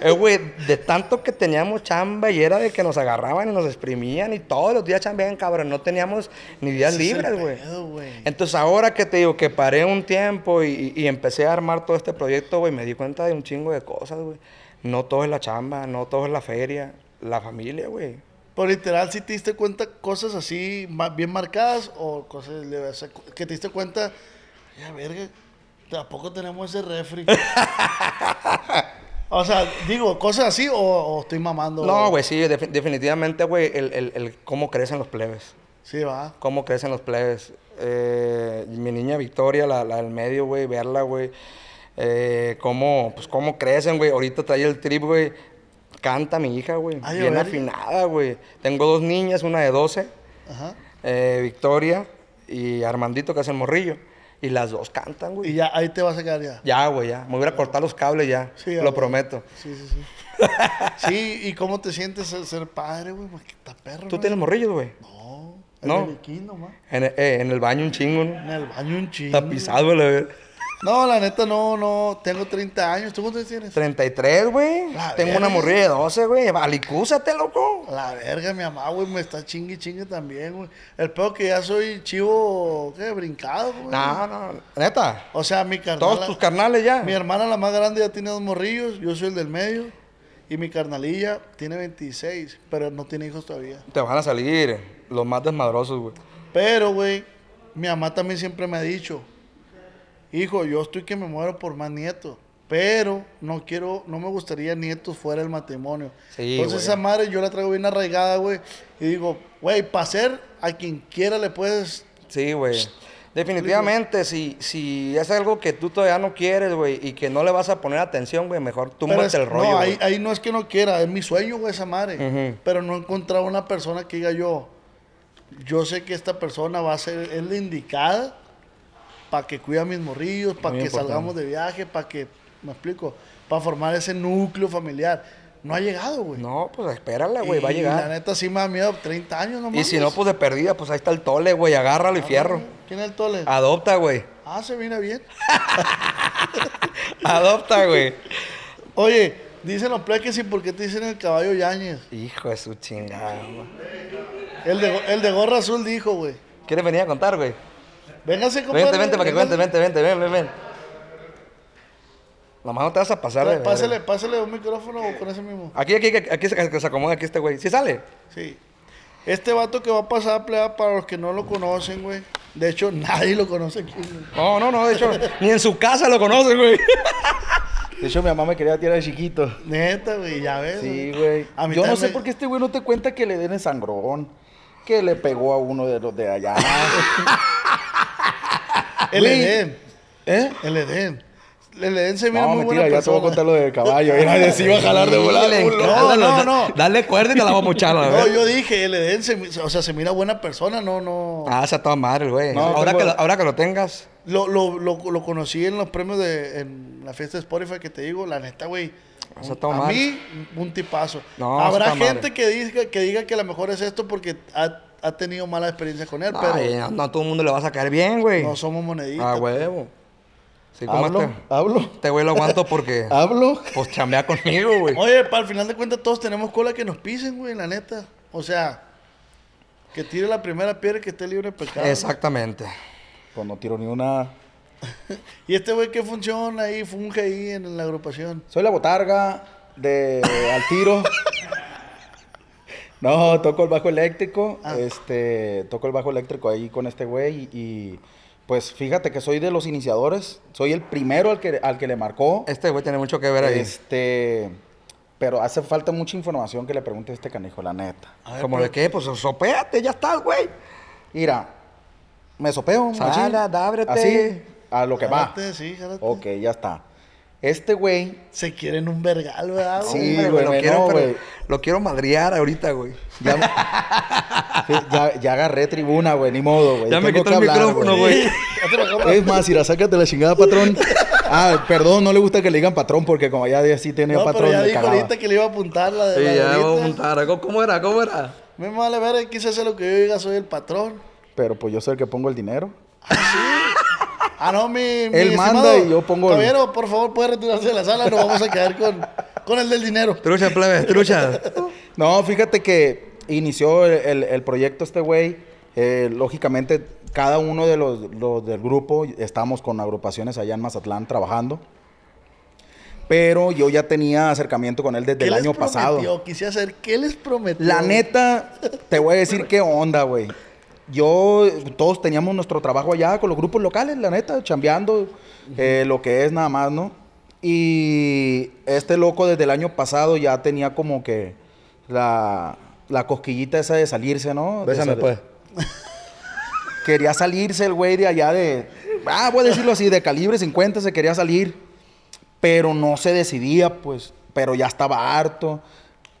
Eh, güey, de tanto que teníamos chamba y era de que nos agarraban y nos exprimían y todos los días chambeaban, cabrón. No teníamos ni días libres, güey. Entonces ahora que te digo que paré un tiempo y, y empecé a armar todo este proyecto, güey, me di cuenta de un chingo de cosas, güey. No todo es la chamba, no todo es la feria, la familia, güey. Pero literal, si te diste cuenta cosas así bien marcadas o cosas le- o sea, que te diste cuenta, ya verga, tampoco tenemos ese refri. o sea, digo, cosas así o, o estoy mamando. No, güey, sí, defi- definitivamente, güey, el, el- el cómo crecen los plebes. Sí, va. Cómo crecen los plebes. Eh, mi niña Victoria, la, la del medio, güey, verla, güey. Eh, cómo, pues, cómo crecen, güey. Ahorita trae el trip, güey. Canta mi hija, güey. Ay, Bien afinada, güey. Tengo dos niñas, una de 12, Ajá. eh, Victoria y Armandito, que es el morrillo. Y las dos cantan, güey. Y ya ahí te vas a quedar ya. Ya, güey, ya. Me voy a cortar los cables ya. Sí, lo güey. prometo. Sí, sí, sí. sí, ¿y cómo te sientes ser, ser padre, güey? Porque está perro. ¿Tú tienes morrillos, güey? No, el No. En, eh, en el baño un chingo, ¿no? En el baño un chingo. Tapizado, güey. No, la neta, no, no. Tengo 30 años. ¿Tú cuántos tienes? 33, güey. Tengo una morrilla de 12, güey. Valicúzate, loco. La verga, mi mamá, güey, me está chingue y chingue también, güey. El peor que ya soy chivo, ¿qué? Brincado, güey. No, no, neta. O sea, mi carnal. Todos tus carnales ya. Mi hermana, la más grande, ya tiene dos morrillos. Yo soy el del medio. Y mi carnalilla tiene 26, pero no tiene hijos todavía. Te van a salir los más desmadrosos, güey. Pero, güey, mi mamá también siempre me ha dicho, hijo, yo estoy que me muero por más nietos. Pero no quiero, no me gustaría nietos fuera del matrimonio. Sí, Entonces güey. esa madre yo la traigo bien arraigada, güey. Y digo, güey, para ser a quien quiera le puedes... Sí, güey. Definitivamente, si, si es algo que tú todavía no quieres, güey, y que no le vas a poner atención, güey, mejor túmbate es- el rollo, No, ahí, ahí no es que no quiera, es mi sueño, güey, esa madre. Pero no he encontrado una persona que diga yo, yo sé que esta persona va a ser, es la indicada para que cuide a mis morrillos, para que importante. salgamos de viaje, para que, me explico, para formar ese núcleo familiar. No ha llegado, güey. No, pues espérala, güey, va a Y La llegar. neta sí me da miedo, 30 años nomás. Y si no, pues de perdida, pues ahí está el tole, güey, agárralo y fierro. ¿Quién es el tole? Adopta, güey. Ah, se viene bien. Adopta, güey. Oye, dicen los plebes que sí, ¿por qué te dicen el caballo Yañez? Hijo de su chingada, güey. El de, el de gorra azul dijo, güey. ¿Quieres venir a contar, güey? Véngase, compadre. Vente, vente, para que cuente, vente, vente, ven, ven, ven. Nomás no te vas a pasar, de- Pásale, pásale un micrófono con ese mismo. Aquí, aquí, aquí, aquí se, se acomoda aquí este güey. ¿Sí sale? Sí. Este vato que va a pasar, pleba, para los que no lo conocen, güey. De hecho, nadie lo conoce aquí, güey. No, no, no, de hecho, ni en su casa lo conocen, güey. De hecho, mi mamá me quería tirar de chiquito. Neta, güey, ya ves. Sí, güey. A mí Yo no también sé me- por qué este güey no te cuenta que le den el sangrón. Que le pegó a uno de los de allá. El Güey. Edén. ¿Eh? El Edén. El Edén se mira No, muy mentira, buena ya te voy a persona. contar lo del caballo. Era de si iba a jalar de volada. No, no, no. Dale cuerda y te la vamos a mochar, No, yo dije, el Edén, se, o sea, se mira buena persona, no, no. Ah, esa toda madre, güey. No, ahora, tengo- que lo, ahora que lo tengas. Lo, lo, lo, lo conocí en los premios de en la fiesta de Spotify que te digo, la neta, güey. Eso está A mal. mí, un tipazo. No, Habrá gente que diga, que diga que a lo mejor es esto porque ha, ha tenido mala experiencia con él, pero Ay, no, no a todo el mundo le vas a caer bien, güey. no somos moneditas. Ah, huevo. Sí, Hablo, este. hablo, Este güey lo aguanto porque. hablo. Pues chambea conmigo, güey. Oye, para el final de cuentas todos tenemos cola que nos pisen, güey, la neta. O sea, que tire la primera piedra y que esté libre de pecado. Exactamente. Pues no tiro ni una. Y este güey, ¿qué funciona ahí? Funge ahí en la agrupación. Soy la botarga de al tiro. No, toco el bajo eléctrico. Ah. Este, toco el bajo eléctrico ahí con este güey y, y, pues fíjate que soy de los iniciadores. Soy el primero al que, al que le marcó. Este güey tiene mucho que ver ahí. Este, pero hace falta mucha información que le pregunte a este canijo, la neta. Ver, ¿Como de qué? Pues sopéate, ya estás, güey. Mira, me sopeo. Sala, machín. ábrete. Así, a lo que va. Sí. Ok, ya está. Este güey, Se quieren un vergal, ¿verdad? güey? Sí, güey, lo quiero, no, pero güey. lo quiero madrear ahorita, güey. ya, ya, ya agarré tribuna, güey, ni modo, güey. Ya me quitó el hablar, micrófono, güey. Es más, Ira, sácate la chingada, patrón. Ah, perdón, no le gusta que le digan patrón porque como ya sí tenía No, patrón, pero ya le dijo cagaba. ahorita que le iba a apuntar la de Sí, la ya vamos a montar. ¿Cómo- ¿Cómo era? ¿Cómo era? Me vale ver, quise hacer lo que yo diga, soy el patrón. Pero pues yo soy el que pongo el dinero. Ah, no, mi, mi Él manda y yo pongo el- Caballero, por favor, puede retirarse de la sala, nos vamos a quedar con, con el del dinero. Trucha, plebe, trucha. No, fíjate que inició el, el- el proyecto este güey. eh, lógicamente, cada uno de los, los del grupo estamos con agrupaciones allá en Mazatlán trabajando. Pero yo ya tenía acercamiento con él desde ¿Qué el año pasado. prometió? Quise hacer, ¿qué les prometió? La neta, te voy a decir qué onda, güey. Yo, todos teníamos nuestro trabajo allá con los grupos locales, la neta, chambeando, eh, lo que es nada más, ¿no? Y este loco desde el año pasado ya tenía como que la, la cosquillita esa de salirse, ¿no? Bésame, pues. Quería salirse el güey de allá de, ah, voy a decirlo así, de calibre 50 se quería salir, pero no se decidía, pues, pero ya estaba harto.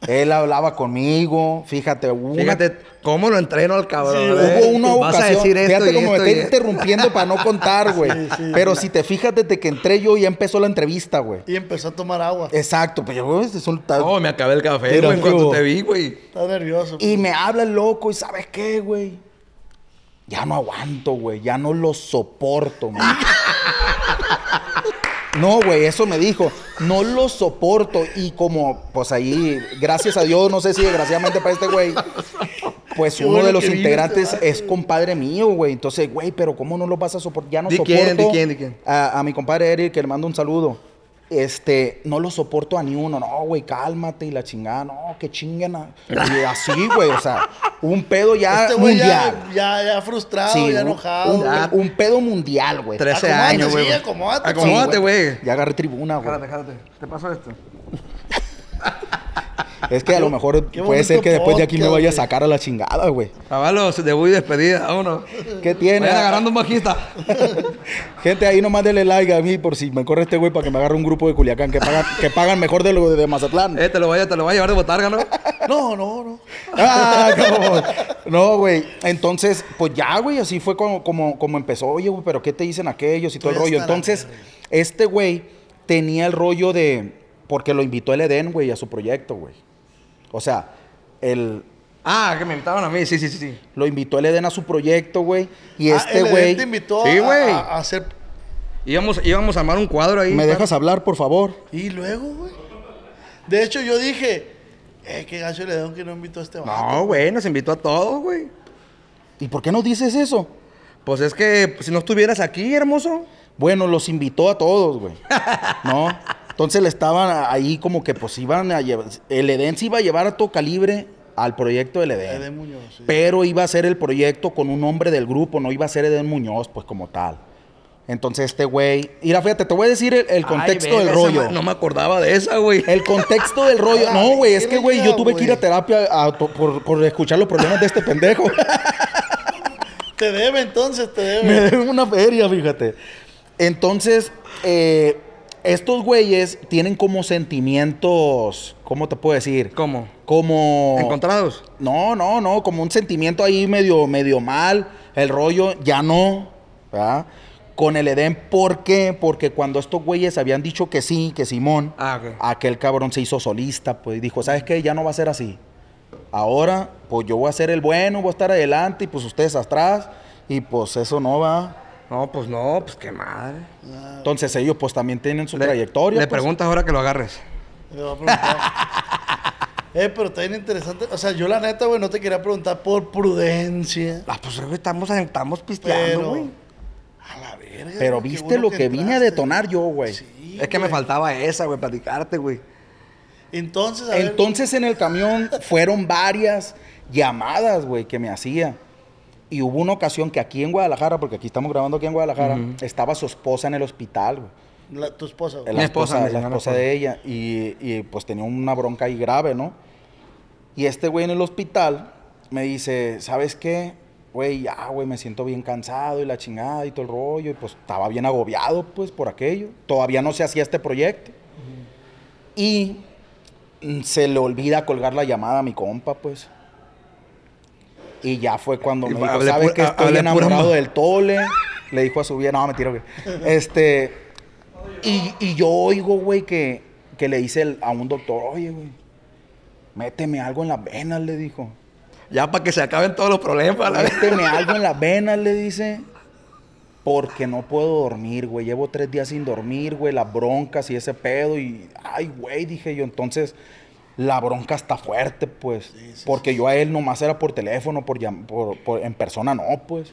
Él hablaba conmigo, fíjate, hubo una- Fíjate cómo lo entreno al cabrón. Sí, ¿eh? hubo una Vas ocasión, a decir esto fíjate y como me esto está y- interrumpiendo para no contar, güey. Pero si te fijas desde que entré yo ya empezó la entrevista, güey. Y empezó a tomar agua. Exacto, pues yo, güey, es un- No, me acabé el café, güey, en cuanto tío. te vi, güey. Está nervioso. Y me habla el loco y ¿sabes qué, güey? Ya no aguanto, güey. Ya no lo soporto, güey. No, güey, eso me dijo. No lo soporto. Y como, pues ahí, gracias a Dios, no sé si desgraciadamente para este güey, pues uno de los integrantes este vato, es compadre mío, güey. Entonces, güey, pero ¿cómo no lo vas a soportar? Ya no ¿De soporto. quién, de quién, de quién? A, a mi compadre Eric, que le mando un saludo. Este, no lo soporto a ni uno. No, güey, cálmate y la chingada. No, que chinguen. a- Y así, güey, o sea, un pedo ya Este mundial. ya, ya, ya frustrado, Sí, ya un- enojado. Un, güey. un pedo mundial, güey. 13 Acomódate, años, güey. sí, acomódate, Acomódate, Sí, güey. Ya agarré tribuna, güey. Jálate, jálate. ¿Te pasó esto? Es que a lo mejor puede ser que después de aquí me vaya a sacar a la chingada, güey. Avalos, debut y despedida, vámonos. ¿Qué tiene? Vayan agarrando un bajista. Gente, ahí nomás denle like a mí por si me corre este güey para que me agarre un grupo de Culiacán que pagan, que pagan mejor de lo de Mazatlán. Eh, te lo voy a, te lo voy a llevar de botarga, ¿no? No, no, no. Ah, no. No, güey. Entonces, pues ya, güey, así fue como, como, como empezó. Oye, güey, pero ¿qué te dicen aquellos y todo el ya rollo? Entonces, este güey tenía el rollo de... Porque lo invitó el Edén, güey, a su proyecto, güey. O sea, el... Ah, que me invitaron a mí, sí, sí, sí. sí. Lo invitó el Edén a su proyecto, güey. Y Ah, este el güey... te invitó Sí, a- güey. a, a hacer. Íbamos, íbamos a armar un cuadro ahí. ¿Me dejas hablar, por favor? Y luego, güey. De hecho, yo dije, eh, qué gacho le da que no invitó a este vato. No, güey, nos invitó a todos, güey. ¿Y por qué no dices eso? Pues es que si no estuvieras aquí, hermoso. Bueno, los invitó a todos, güey. ¿No? Entonces le estaban ahí como que pues iban a llevar... El Edén se iba a llevar a todo calibre al proyecto del Edén. Edén Muñoz, sí. Pero iba a ser el proyecto con un nombre del grupo, no iba a ser Edén Muñoz, pues como tal. Entonces este güey... Mira, fíjate, te voy a decir el, el contexto Ay, del rollo. No me acordaba de esa, güey. El contexto del rollo. No, güey, es que, güey, yo tuve que ir a terapia a por, por escuchar los problemas de este pendejo. Te debe entonces, te debe. Me deben una feria, fíjate. Entonces, eh, estos güeyes tienen como sentimientos, ¿cómo te puedo decir? ¿Cómo? Como... ¿Encontrados? No, no, no, como un sentimiento ahí medio, medio mal, el rollo, ya no, ¿verdad? Con el Edén, ¿por qué? Porque cuando estos güeyes habían dicho que sí, que Simón, Ah, aquel cabrón se hizo solista, pues dijo, ¿sabes qué? Ya no va a ser así. Ahora, pues yo voy a ser el bueno, voy a estar adelante y pues ustedes atrás, y pues eso no va. No, pues no, pues qué madre. Entonces ellos pues también tienen su Le- trayectoria. Le pues. preguntas ahora que lo agarres. Le voy a preguntar. eh, pero está bien interesante. O sea, yo la neta, güey, no te quería preguntar por prudencia. Ah, pues güey, estamos, estamos pisteando, Pero. güey. A la verga. Pero güey, viste bueno lo que, vine a detonar yo, güey. Sí, Es que me faltaba esa, güey, platicarte, güey. Entonces, a ver, Entonces en el camión fueron varias llamadas, güey, que me hacía. Y hubo una ocasión que aquí en Guadalajara, porque aquí estamos grabando aquí en Guadalajara, estaba su esposa en el hospital, güey. la- tu esposa, güey. La Mi esposa, la esposa. de ella. Y, y, pues tenía una bronca ahí grave, ¿no? Y este güey en el hospital me dice, ¿sabes qué? Güey, ya, güey, me siento bien cansado y la chingada y todo el rollo. Y pues estaba bien agobiado, pues, por aquello. Todavía no se hacía este proyecto. Y mm, se le olvida colgar la llamada a mi compa, pues. Y ya fue cuando me dijo, ¿sabes que estoy enamorado del tole? Le dijo a su vida, no, mentira, güey. Este, y, y yo oigo, güey, que, que le dice el- a un doctor, oye, güey, méteme algo en las venas, le dijo. Ya para que se acaben todos los problemas, la. Méteme algo en las venas, le dice. Porque no puedo dormir, güey. Llevo tres días sin dormir, güey. Las broncas y ese pedo. Y, ay, güey, dije yo. Entonces, la bronca está fuerte, pues. porque yo a él nomás era por teléfono, por, por, por- en persona no, pues.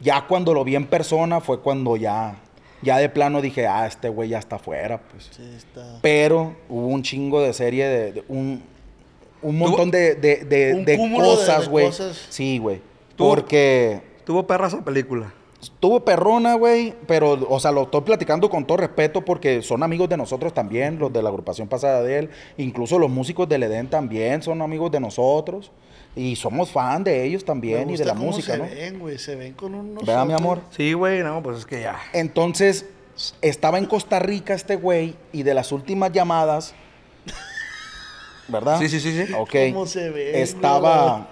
Ya cuando lo vi en persona fue cuando ya, ya de plano dije, ah, este güey ya está afuera, pues. Sí, está. Pero hubo un chingo de serie de, de un, un montón de, de, de- Un de cosas, güey. Sí, güey. Porque Tuvo perra esa película. Estuvo perrona, güey, pero, o sea, lo estoy platicando con todo respeto porque son amigos de nosotros también, los de la agrupación pasada de él. Incluso los músicos del Edén también son amigos de nosotros. Y somos fan de ellos también Me y de la cómo música, se ¿no? ven, güey. Se ven con unos. ¿Verdad, mi amor? Sí, güey, no, pues es que ya. Entonces, estaba en Costa Rica este güey y de las últimas llamadas, ¿verdad? Sí, sí, sí, sí. Ok. ¿Cómo se ven, Estaba,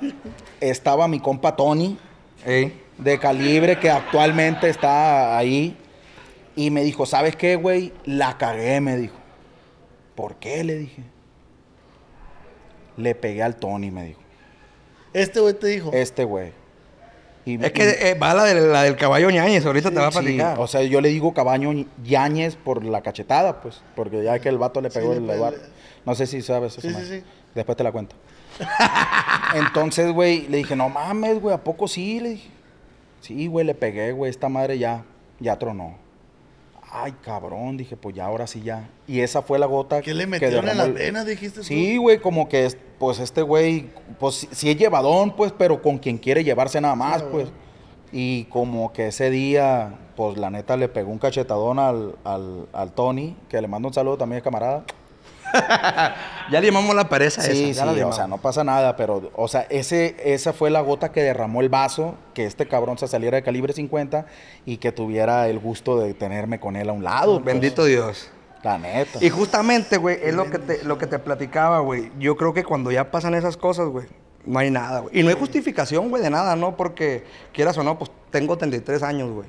estaba mi compa Tony, Ey. De calibre, que actualmente está ahí. Y me dijo, ¿sabes qué, güey? La cagué, me dijo. ¿Por qué? Le dije. Le pegué al Tony, me dijo. Este güey te dijo. Este güey. Y- Es que eh, va la del, la del caballo ñañez, ahorita te va a Sí, platicar. o sea, yo le digo cabaño Yáñez por la cachetada, pues. Porque ya que el vato le pegó Sí, el le. No sé si sabes eso. Sí, sí, man. sí. Después te la cuento. Entonces, güey, le dije, no mames, güey, ¿a poco sí? Le dije. Sí, güey, le pegué, güey, esta madre ya, ya tronó. ay, cabrón, dije, pues ya, ahora sí ya. Y esa fue la gota ¿Qué le que metieron en derramó las el- venas, dijiste tú? Sí, güey, como que, es- pues este güey, pues sí- sí es llevadón, pues, pero con quien quiere llevarse nada más, pues. güey. Y como que ese día, pues la neta le pegó un cachetadón al, al, al Tony, que le mando un saludo también, camarada. Ya limamos la pereza Sí, esa. sí, o sea, no pasa nada, pero, o sea, ese, esa fue la gota que derramó el vaso, que este cabrón se saliera de calibre 50 y que tuviera el gusto de tenerme con él a un lado. pues. Bendito Dios. La neta. Y justamente, güey, es lo que te, lo que te platicaba, güey. Yo creo que cuando ya pasan esas cosas, güey, no hay nada, güey. Y no hay justificación, güey, de nada, ¿no? Porque quieras o no, pues tengo 33 años, güey.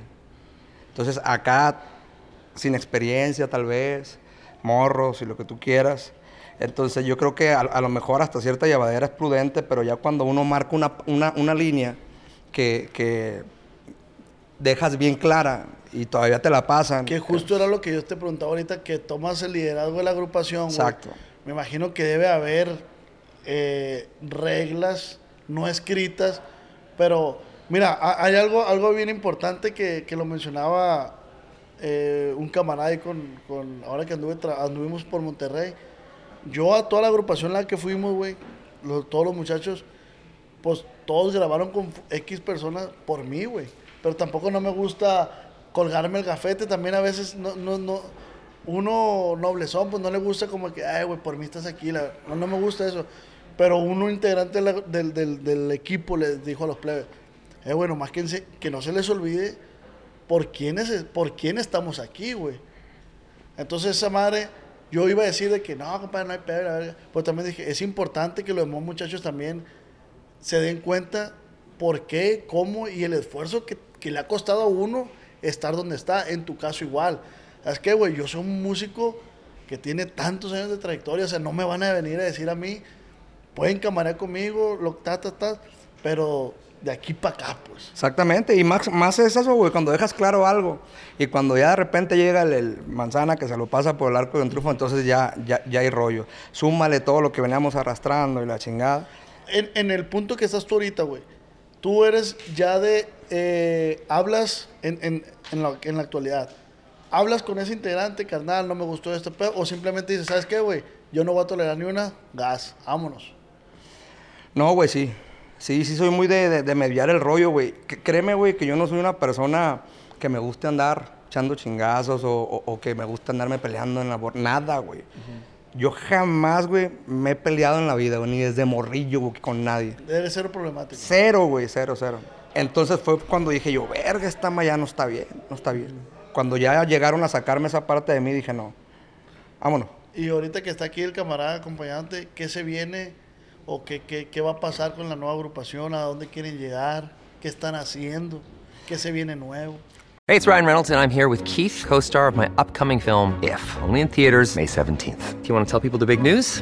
Entonces, acá, sin experiencia, tal vez, morros y lo que tú quieras. Entonces, yo creo que a, a lo mejor hasta cierta llevadera es prudente, pero ya cuando uno marca una, una, una línea que, que dejas bien clara y todavía te la pasan. Que justo era lo que yo te preguntaba ahorita, que tomas el liderazgo de la agrupación. Exacto. Me imagino que debe haber eh, reglas no escritas, pero mira, ha- hay algo, algo bien importante que, que lo mencionaba eh, un camarada con, con- ahora que anduvimos por Monterrey. Yo a toda la agrupación en la que fuimos, güey, todos los muchachos, pues todos grabaron con X personas por mí, güey. Pero tampoco no me gusta colgarme el gafete. También a veces no, no, no, uno noblezón, pues no le gusta como que, ay, güey, por mí estás aquí. la- no, no me gusta eso. Pero uno integrante del, del- del equipo le dijo a los plebes, eh, bueno, más que, que no se les olvide por quién, por quién estamos aquí, güey. Entonces esa madre, yo iba a decir de que no, compadre, no hay pedo. Pero también dije, es importante que los demás muchachos también se den cuenta por qué, cómo y el esfuerzo que, que le ha costado a uno estar donde está. En tu caso igual. Es que, güey, yo soy un músico que tiene tantos años de trayectoria, o sea, no me van a venir a decir a mí, pueden camarar conmigo, lo ta, ta, ta, pero de aquí para acá, pues. Exactamente, y más, más es eso, güey, cuando dejas claro algo y cuando ya de repente llega el, el manzana que se lo pasa por el arco de un trufo, entonces ya, ya, ya hay rollo. Súmale todo lo que veníamos arrastrando y la chingada. En, en el punto que estás tú ahorita, güey, tú eres ya de, eh, hablas en, en, en, la, en la actualidad, hablas con ese integrante, carnal, no me gustó este pedo, o simplemente dices, ¿sabes qué, güey? Yo no voy a tolerar ni una, gas, vámonos. No, güey, sí. Sí, sí, soy muy de, de- de mediar el rollo, güey. Créeme, güey, que yo no soy una persona que me guste andar echando chingazos o, o- o que me guste andarme peleando en la... bor- Nada, güey. Yo jamás, güey, me he peleado en la vida, güey, ni desde morrillo, güey, con nadie. Debe ser problemático. Cero, güey, cero, cero. Entonces fue cuando dije yo, verga, esta ma ya no está bien, no está bien. Cuando ya llegaron a sacarme esa parte de mí, dije, no, vámonos. Y ahorita que está aquí el camarada acompañante, ¿qué se viene o qué, qué, qué va a pasar con la nueva agrupación? ¿A dónde quieren llegar? ¿Qué están haciendo? ¿Qué se viene nuevo? Hey, it's Ryan Reynolds, and I'm here with Keith, co star of my upcoming film, If, only in theaters, May 17th. Do you want to tell people the big news?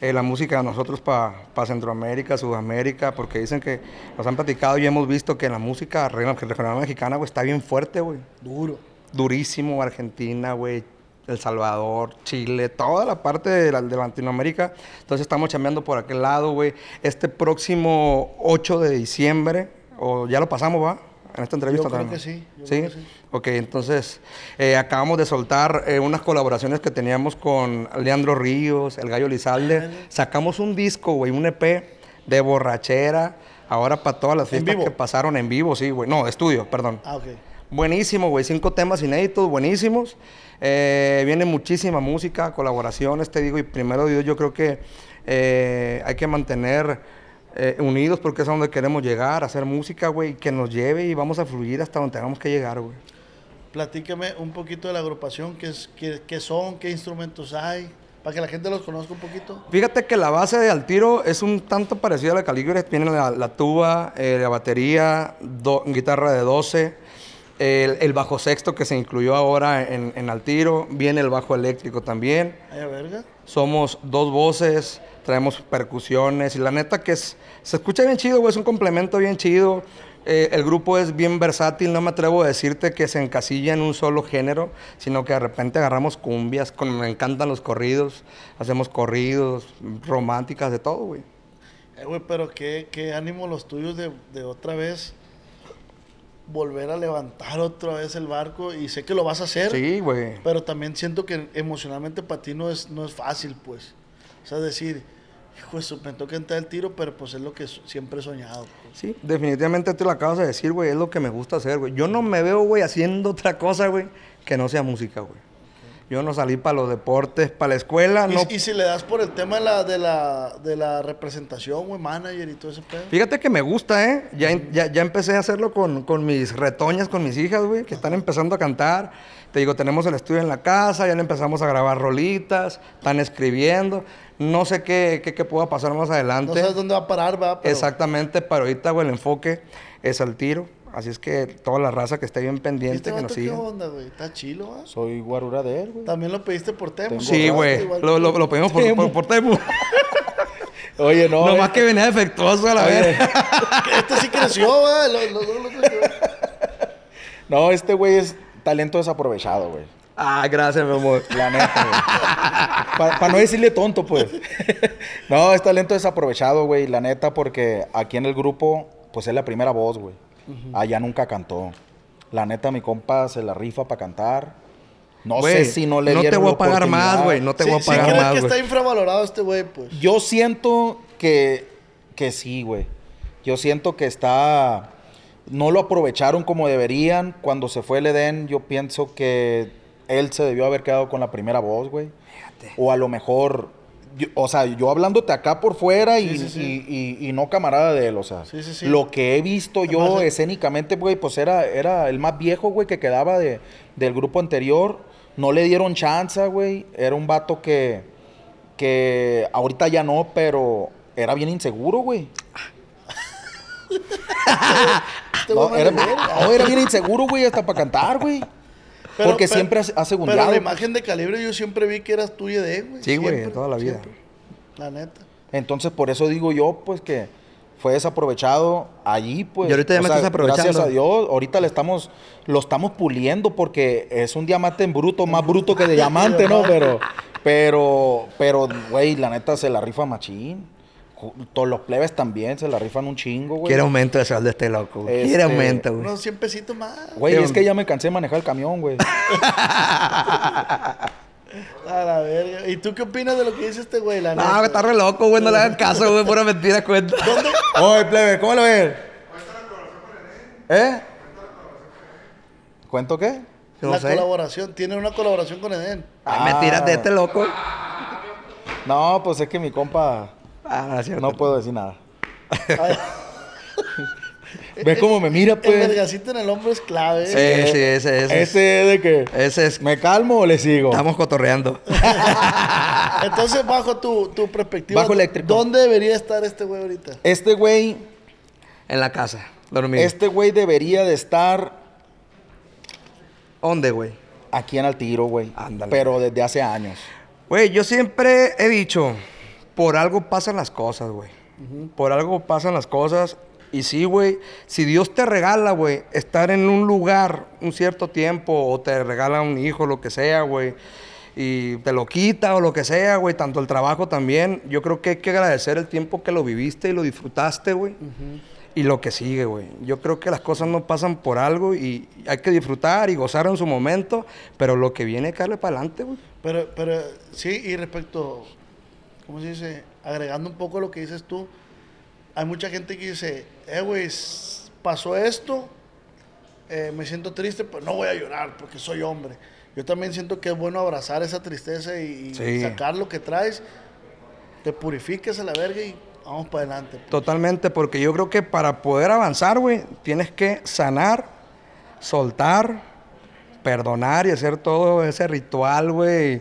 eh, la música de nosotros para Centroamérica, Sudamérica, porque dicen que nos han platicado y hemos visto que la música regional, regional mexicana, güey, está bien fuerte, güey. Duro. durísimo Argentina, güey, El Salvador, Chile, toda la parte de, la- de Latinoamérica. Entonces estamos chambeando por aquel lado, güey. Este próximo 8 de diciembre, o ya lo pasamos, ¿va? En esta entrevista Yo creo también. que sí, yo ¿Sí? creo que sí. Ok, entonces eh, acabamos de soltar eh, unas colaboraciones que teníamos con Leandro Ríos, El Gallo Lizalde. Sacamos un disco, güey, un EP de borrachera. Ahora para todas las ¿En fiestas que pasaron en vivo, sí, güey. No, estudio, perdón. Ah, ok. Buenísimo, güey. Cinco temas inéditos, buenísimos. Eh, viene muchísima música, colaboraciones, te digo. Y primero Dios, yo creo que hay que mantener eh, unidos porque es a donde queremos llegar, hacer música, güey, que nos lleve y vamos a fluir hasta donde tengamos que llegar, güey. Platícame un poquito de la agrupación, qué, es, qué, qué son, qué instrumentos hay, para que la gente los conozca un poquito. Fíjate que la base de Altiro es un tanto parecida a la Calibre. Tiene la, la tuba, eh, la batería, do- guitarra de 12, El, el bajo sexto que se incluyó ahora en, en Altiro. Viene el bajo eléctrico también. Ay, verga. Somos dos voces, traemos percusiones y la neta que es, se escucha bien chido, güey, es un complemento bien chido. Eh, el grupo es bien versátil, no me atrevo a decirte que se encasilla en un solo género, sino que de repente agarramos cumbias, con, me encantan los corridos, hacemos corridos, románticas, de todo, güey. Eh, güey, pero qué, qué ánimo los tuyos de, de otra vez volver a levantar otra vez el barco. Y sé que lo vas a hacer. Sí, güey. Pero también siento que emocionalmente para ti no es, no es fácil, pues. O sea, decir, hijo, eso, me toca entrar el tiro, pero pues es lo que siempre he soñado. pues. Sí, definitivamente te lo acabas de decir, güey, es lo que me gusta hacer, güey. Yo no me veo, güey, haciendo otra cosa, güey, que no sea música, güey. Yo no salí para los deportes, para la escuela, Y, no. y si le das por el tema de la, de la, de la representación, güey, manager y todo ese pedo. Fíjate que me gusta, ¿eh? Ya, ya, ya empecé a hacerlo con, con mis retoñas, con mis hijas, güey, que están empezando a cantar. Te digo, tenemos el estudio en la casa, ya le empezamos a grabar rolitas, están escribiendo. No sé qué, qué, qué pueda pasar más adelante. No sabes dónde va a parar, va. Pero Exactamente, pero ahorita, güey, el enfoque es al tiro. Así es que toda la raza que esté bien ¿Y pendiente, este que nos vato qué siga. onda, güey? Está chilo, ¿va? Soy guarura de él, güey. También lo pediste por tema. Sí, güey, lo, lo, lo pedimos por, por, por Temu. Oye, no. Nomás eh, que venía defectuoso a la vez. Este sí creció. Lo, lo- lo- lo creció. No, este güey es talento desaprovechado, güey. Ah, gracias, mi amor. La neta, güey. Para no decirle tonto, pues. no, es talento desaprovechado, güey. La neta, porque aquí en el grupo, pues es la primera voz, güey. Allá nunca cantó. La neta, mi compa se la rifa para cantar. No sé si no le no te dieron voy la a pagar más, güey. No te Sí, voy a sí pagar más, que güey. está infravalorado este güey, pues. Yo siento que, que sí, güey. Yo siento que está... No lo aprovecharon como deberían. Cuando se fue el Edén, yo pienso que él se debió haber quedado con la primera voz, güey. O a lo mejor... yo- o sea, yo hablándote acá por fuera y, Sí, sí, sí. y- y- y no camarada de él, o sea. Lo que he visto yo Además, escénicamente, güey, pues era, era el más viejo, güey, que quedaba de, del grupo anterior. No le dieron chance, güey. Era un vato que, que ahorita ya no, pero era bien inseguro, güey. Era, no, era bien inseguro, güey, hasta para cantar, güey. Pero- Porque pero- siempre ha, ha Pero la imagen de calibre yo siempre vi que eras tuya de él, güey. Sí, güey, toda la vida. siempre. La neta. Entonces, por eso digo yo, pues, que fue desaprovechado allí, pues. Y ahorita ya me sea, estás aprovechando. Gracias a Dios, ahorita le estamos, lo estamos puliendo porque es un diamante en bruto, más bruto que de diamante, ¿no? Pero, pero, pero, güey, la neta se la rifa machín. Todos los plebes también se la rifan un chingo, güey. Quiere aumento de sueldo de este loco, güey. Quiere Este, aumento, güey. Unos 100 pesitos más. Güey, es que ya me cansé de manejar el camión, güey. A la verga. ¿Y tú qué opinas de lo que dice este güey? La No, neta? está re loco, güey. No le hagan caso, güey. Pura mentira, cuenta. ¿Dónde? Oye, plebe, ¿cómo lo ves? ¿Eh? ¿Cuento qué? No la sé. colaboración. Tiene una colaboración con Eden. Ay, mentiras de este loco. No, pues es que mi compa Ah, no, es cierto. no puedo decir nada. ¿Ves cómo me mira, el pues? vergacito en el hombro es clave. Sí, sí, ese, ese. Ese de que... Ese es. ¿Me calmo o le sigo? Estamos cotorreando. Entonces, bajo tu, tu perspectiva, Bajo eléctrico. ¿dónde debería estar este güey ahorita? Este güey, En la casa. Dormido. este güey debería de estar ¿Dónde, güey? aquí en el tiro, güey. Ándale. Pero desde hace años. Güey, yo siempre he dicho, por algo pasan las cosas, güey. Por algo pasan las cosas. Y sí, güey, si Dios te regala, güey, estar en un lugar un cierto tiempo, o te regala un hijo, lo que sea, güey, y te lo quita o lo que sea, güey, tanto el trabajo también, yo creo que hay que agradecer el tiempo que lo viviste y lo disfrutaste, güey. Y lo que sigue, güey. Yo creo que las cosas no pasan por algo y hay que disfrutar y gozar en su momento, pero lo que viene darle para adelante, güey. Pero, pero sí, y respecto, ¿cómo se dice? Agregando un poco lo que dices tú, hay mucha gente que dice, eh, güey, pasó esto, eh, me siento triste, pero no voy a llorar porque soy hombre. Yo también siento que es bueno abrazar esa tristeza y, y Sí. sacar lo que traes, te purifiques a la verga y vamos para adelante. pues. Totalmente, porque yo creo que para poder avanzar, güey, tienes que sanar, soltar, perdonar y hacer todo ese ritual, güey,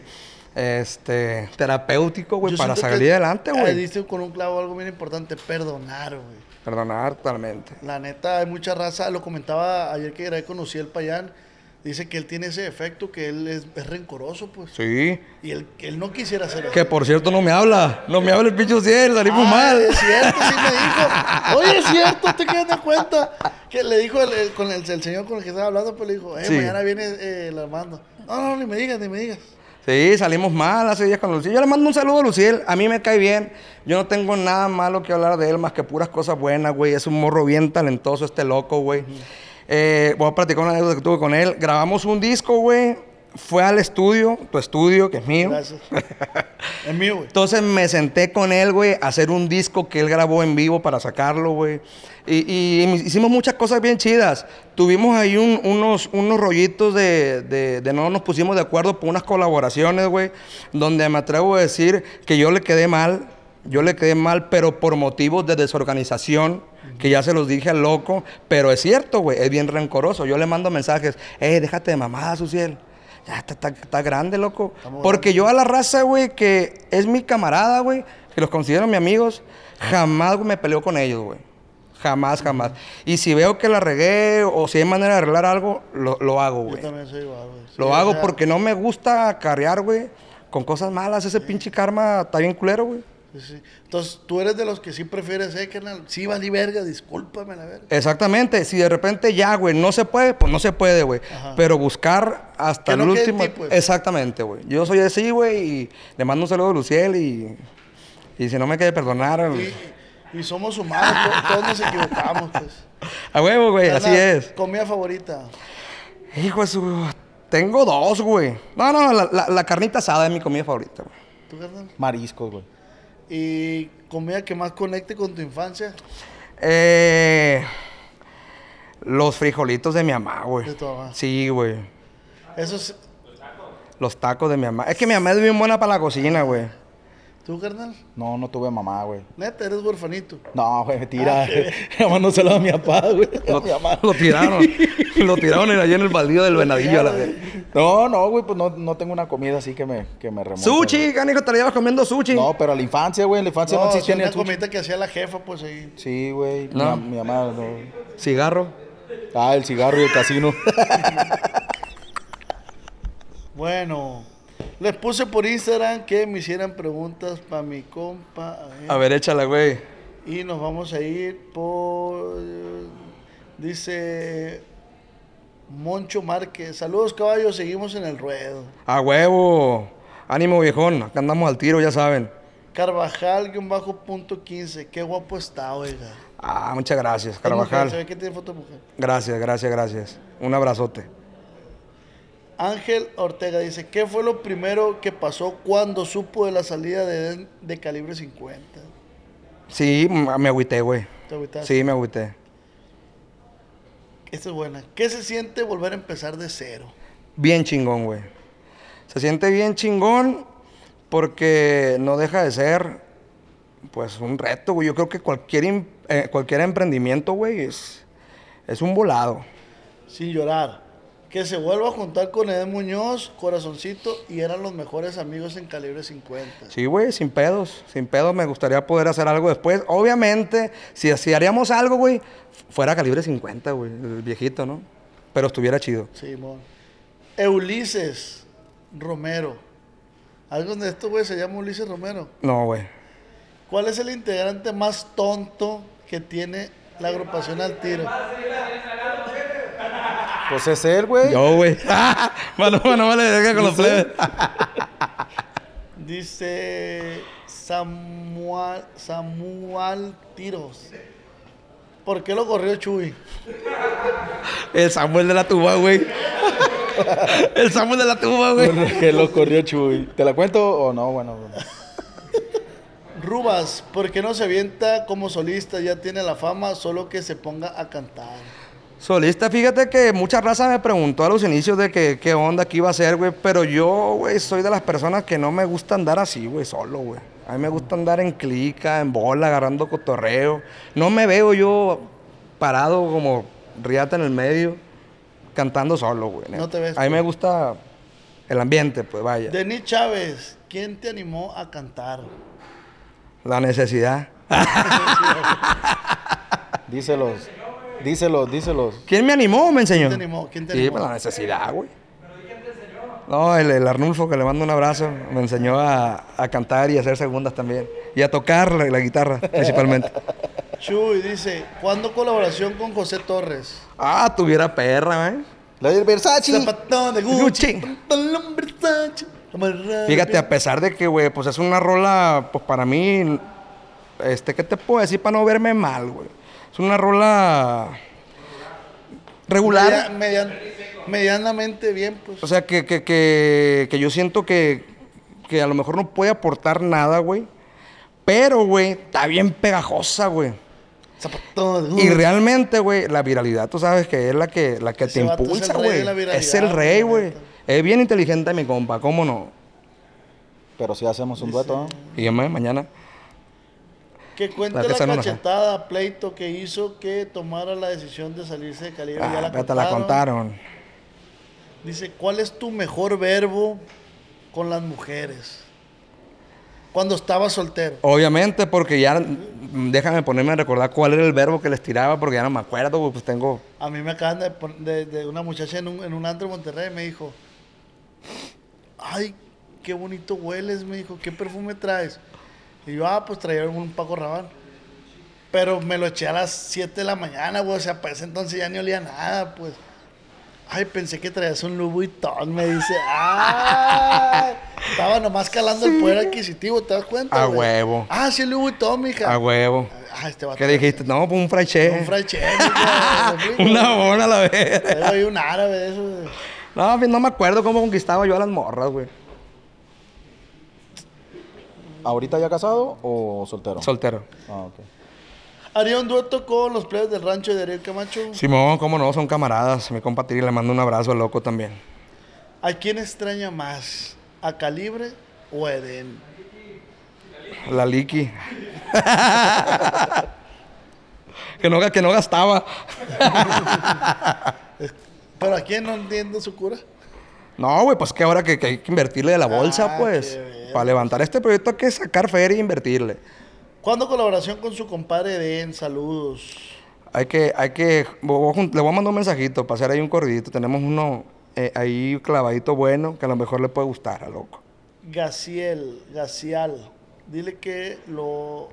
este, terapéutico, güey, para salir adelante, güey. Dice con un clavo algo bien importante, perdonar, güey. Perdonar totalmente. La neta, hay mucha raza. Lo comentaba ayer que grabé con Uciel Payán. Dice que él tiene ese efecto, que él es, es rencoroso, pues. Sí. Y él, que él no quisiera hacer eso. Que por cierto no me habla. No me habla el pinche cielo, salimos Ah, mal. Es cierto, sí me dijo. Oye, es cierto, te quedas de cuenta. Que le dijo el, el- con el, el señor con el que estaba hablando, pues le dijo, eh, Sí. mañana viene eh, el Armando. No, no, ni me digas, ni me digas. Sí, salimos mal hace días con Luciel. Yo le mando un saludo a Luciel. A mí me cae bien. Yo no tengo nada malo que hablar de él, más que puras cosas buenas, güey. Es un morro bien talentoso, este loco, güey. Eh, voy a platicar una anécdota que tuve con él. Grabamos un disco, güey. Fue al estudio, tu estudio, que es mío. Gracias. es mío, güey. Entonces me senté con él, güey, a hacer un disco que él grabó en vivo para sacarlo, güey. Y, y hicimos muchas cosas bien chidas. Tuvimos ahí un- unos, unos rollitos de, de- de no nos pusimos de acuerdo por unas colaboraciones, güey, donde me atrevo a decir que yo le quedé mal. Yo le quedé mal, pero por motivos de desorganización, que ya se los dije al loco. Pero es cierto, güey, es bien rencoroso. Yo le mando mensajes, eh, déjate de mamadas, Suciel. Ya está, está- está grande, loco. Porque yo a la raza, güey, que es mi camarada, güey, que los considero mis amigos, jamás me peleo con ellos, güey. Jamás, jamás. Y si veo que la regué o si hay manera de arreglar algo, lo, lo hago, Yo güey. también soy igual, güey. Sí, Lo o hago sea, porque no me gusta carrear, güey, con cosas malas. Ese pinche karma está bien culero, güey. sí. Entonces, tú eres de los que sí prefieres, eh, carnal. Sí, vale verga, discúlpame la verga. Exactamente. Si de repente ya, güey, no se puede, pues no se puede, güey. Pero buscar hasta Que el no quede último. ti, pues. Exactamente, güey. Yo soy así, güey, y le mando un saludo a Luciel y. Y si no me quiere perdonar. Y, y somos humanos, to- todos nos equivocamos, pues. A huevo, güey, así es. Comida favorita. Hijo de su. Tengo dos, güey. No, no, la, la- la carnita asada es mi comida favorita, güey. ¿Tú, carnal? Mariscos, güey. Y comida que más conecte con tu infancia. Eh, los frijolitos de mi mamá, güey. De tu mamá. Sí, güey. Eso es. Los tacos de mi mamá. Es que mi mamá es bien buena para la cocina, güey. ¿Tú, carnal? No, no tuve mamá, güey. Neta, eres huerfanito. No, güey, mentira. Llamándoselo a mi papá, güey. Lo, A mi mamá. lo tiraron. lo tiraron allá en el baldío del venadillo. a la vez. No, no, güey, pues no, no tengo una comida así que me, que me remonte. Sushi, güey. canijo, te la llevas comiendo sushi. No, pero a la infancia, güey. En la infancia no, No, existía ni una el sushi. comida que hacía la jefa, pues ahí. Sí, güey. Mi No. mam- Mi, mamá, no. Cigarro. Ah, el cigarro y el casino. Bueno, les puse por Instagram que me hicieran preguntas para mi compa. A ver. A ver, échala, güey. Y nos vamos a ir por. Dice. Moncho Márquez. Saludos, caballos. Seguimos en el ruedo. A huevo. Ánimo, viejón. Acá andamos al tiro, ya saben. Carvajal, guion bajo punto 15. Qué guapo está, oiga. Ah, muchas gracias, mujer, Carvajal. Se ve que tiene foto de mujer. Gracias, gracias, gracias. Un abrazote. Ángel Ortega dice: ¿Qué fue lo primero que pasó cuando supo de la salida de, de calibre 50? Sí, m- me agüité, güey. ¿Te agüitaste? Sí, me agüité. Esta es buena. ¿Qué se siente volver a empezar de cero? Bien chingón, güey. Se siente bien chingón porque no deja de ser, pues, un reto, güey. Yo creo que cualquier, eh, cualquier emprendimiento, güey, es, es un volado. Sin llorar. Que se vuelva a juntar con Ed Muñoz, Corazoncito, y eran los mejores amigos en calibre 50. Sí, güey, sin pedos. Sin pedos me gustaría poder hacer algo después. Obviamente, si, si haríamos algo, güey, fuera calibre 50, güey, el viejito, ¿no? Pero estuviera chido. Simón. Ulises Romero. Algo de esto, güey, se llama Ulises Romero. No, güey. ¿Cuál es el integrante más tonto que tiene la agrupación al tiro? Pues es él, güey. Yo, güey. bueno, bueno, vale, deja con los plebes. Dice Samuel, Samuel Tiros. ¿Por qué lo corrió Chuy? El Samuel de la tuba, güey. El Samuel de la tuba, güey. que lo corrió Chuy. ¿Te la cuento o no? Bueno, bueno. Rubas, ¿por qué no se avienta como solista? Ya tiene la fama, solo que se ponga a cantar. Solista, fíjate que mucha raza me preguntó a los inicios de que qué onda, qué iba a hacer, güey. Pero yo, güey, soy de las personas que no me gusta andar así, güey, solo, güey. A mí me gusta andar en clica, en bola, agarrando cotorreo. No me veo yo parado como riata en el medio, cantando solo, güey. No te ves, A mí me pues. gusta el ambiente, pues vaya. Denis Chávez, ¿quién te animó a cantar? La necesidad. Díselos. Díselos, díselos. ¿Quién me animó o me enseñó? ¿Quién te animó? ¿Quién te sí, animó? pues la necesidad, güey. No, el, el Arnulfo, que le mando un abrazo, me enseñó a, a cantar y a hacer segundas también. Y a tocar la, la guitarra, principalmente. Chuy dice, ¿cuándo colaboración con José Torres? Ah, tuviera perra, ¿eh? La del Versace. Zapatón de Gucci, pantalón Versace, Fíjate, a pesar de que, güey, pues es una rola, pues para mí, este, ¿qué te puedo decir para no verme mal, güey? Es una rola regular. Media- median- medianamente bien, pues. O sea, que, que, que, que yo siento que, que a lo mejor no puede aportar nada, güey. Pero, güey, está bien pegajosa, güey. Y realmente, güey, la viralidad, tú sabes que es la que, la que Ese te impulsa, güey. Es el rey, güey. Es bien inteligente mi compa, ¿cómo no? Pero si hacemos un dueto, ¿no? Y mañana. Que cuente La la, esa no la cachetada, pleito que hizo que tomara la decisión de salirse de ya Ah, la ya te la contaron. Dice, ¿cuál es tu mejor verbo con las mujeres? Cuando estabas soltero. Obviamente, porque ya, mm, déjame ponerme a recordar cuál era el verbo que les tiraba, porque ya no me acuerdo, pues tengo... A mí me acaban de, de, de una muchacha en un, en un antro en Monterrey, me dijo, ay, qué bonito hueles, me dijo, ¿qué perfume traes? Y yo, ah, pues traía un Paco Rabanne. Pero me lo eché a las 7 de la mañana, güey, o sea, para ese entonces ya ni olía nada, pues. Ay, pensé que traías un Louis Vuitton, me dice. ¡Ay! Estaba nomás calando el poder adquisitivo, ¿te das cuenta? A huevo. Ah, sí, el Louis Vuitton, mija. A huevo. Ah, este. ¿Qué dijiste? No, pues un fraiche. Un fried chicken, mija, ¿me explico? Una bola a la vez. Era un árabe eso. de- No, pues, no me acuerdo cómo conquistaba yo a las morras, güey. ¿Ahorita ya casado o soltero? Soltero. ah, ok. Haría un dueto con los players del rancho de Ariel Camacho. Simón, cómo no, son camaradas. Mi compa Tiri le mando un abrazo al loco también. ¿A quién extraña más? ¿A Calibre o a Eden? La Liki. que, no, que no gastaba. ¿Pero a quién no entiendo su cura? No, güey, pues que ahora que, que hay que invertirle de la bolsa, Ah, pues. qué verga. Para levantar este proyecto hay que sacar feria e invertirle. ¿Cuándo colaboración con su compadre Eden? Saludos. Hay que, hay que, le voy a mandar un mensajito para hacer ahí un corridito. Tenemos uno eh, ahí clavadito bueno que a lo mejor le puede gustar a loco. Gaciel, Gacial. Dile que lo,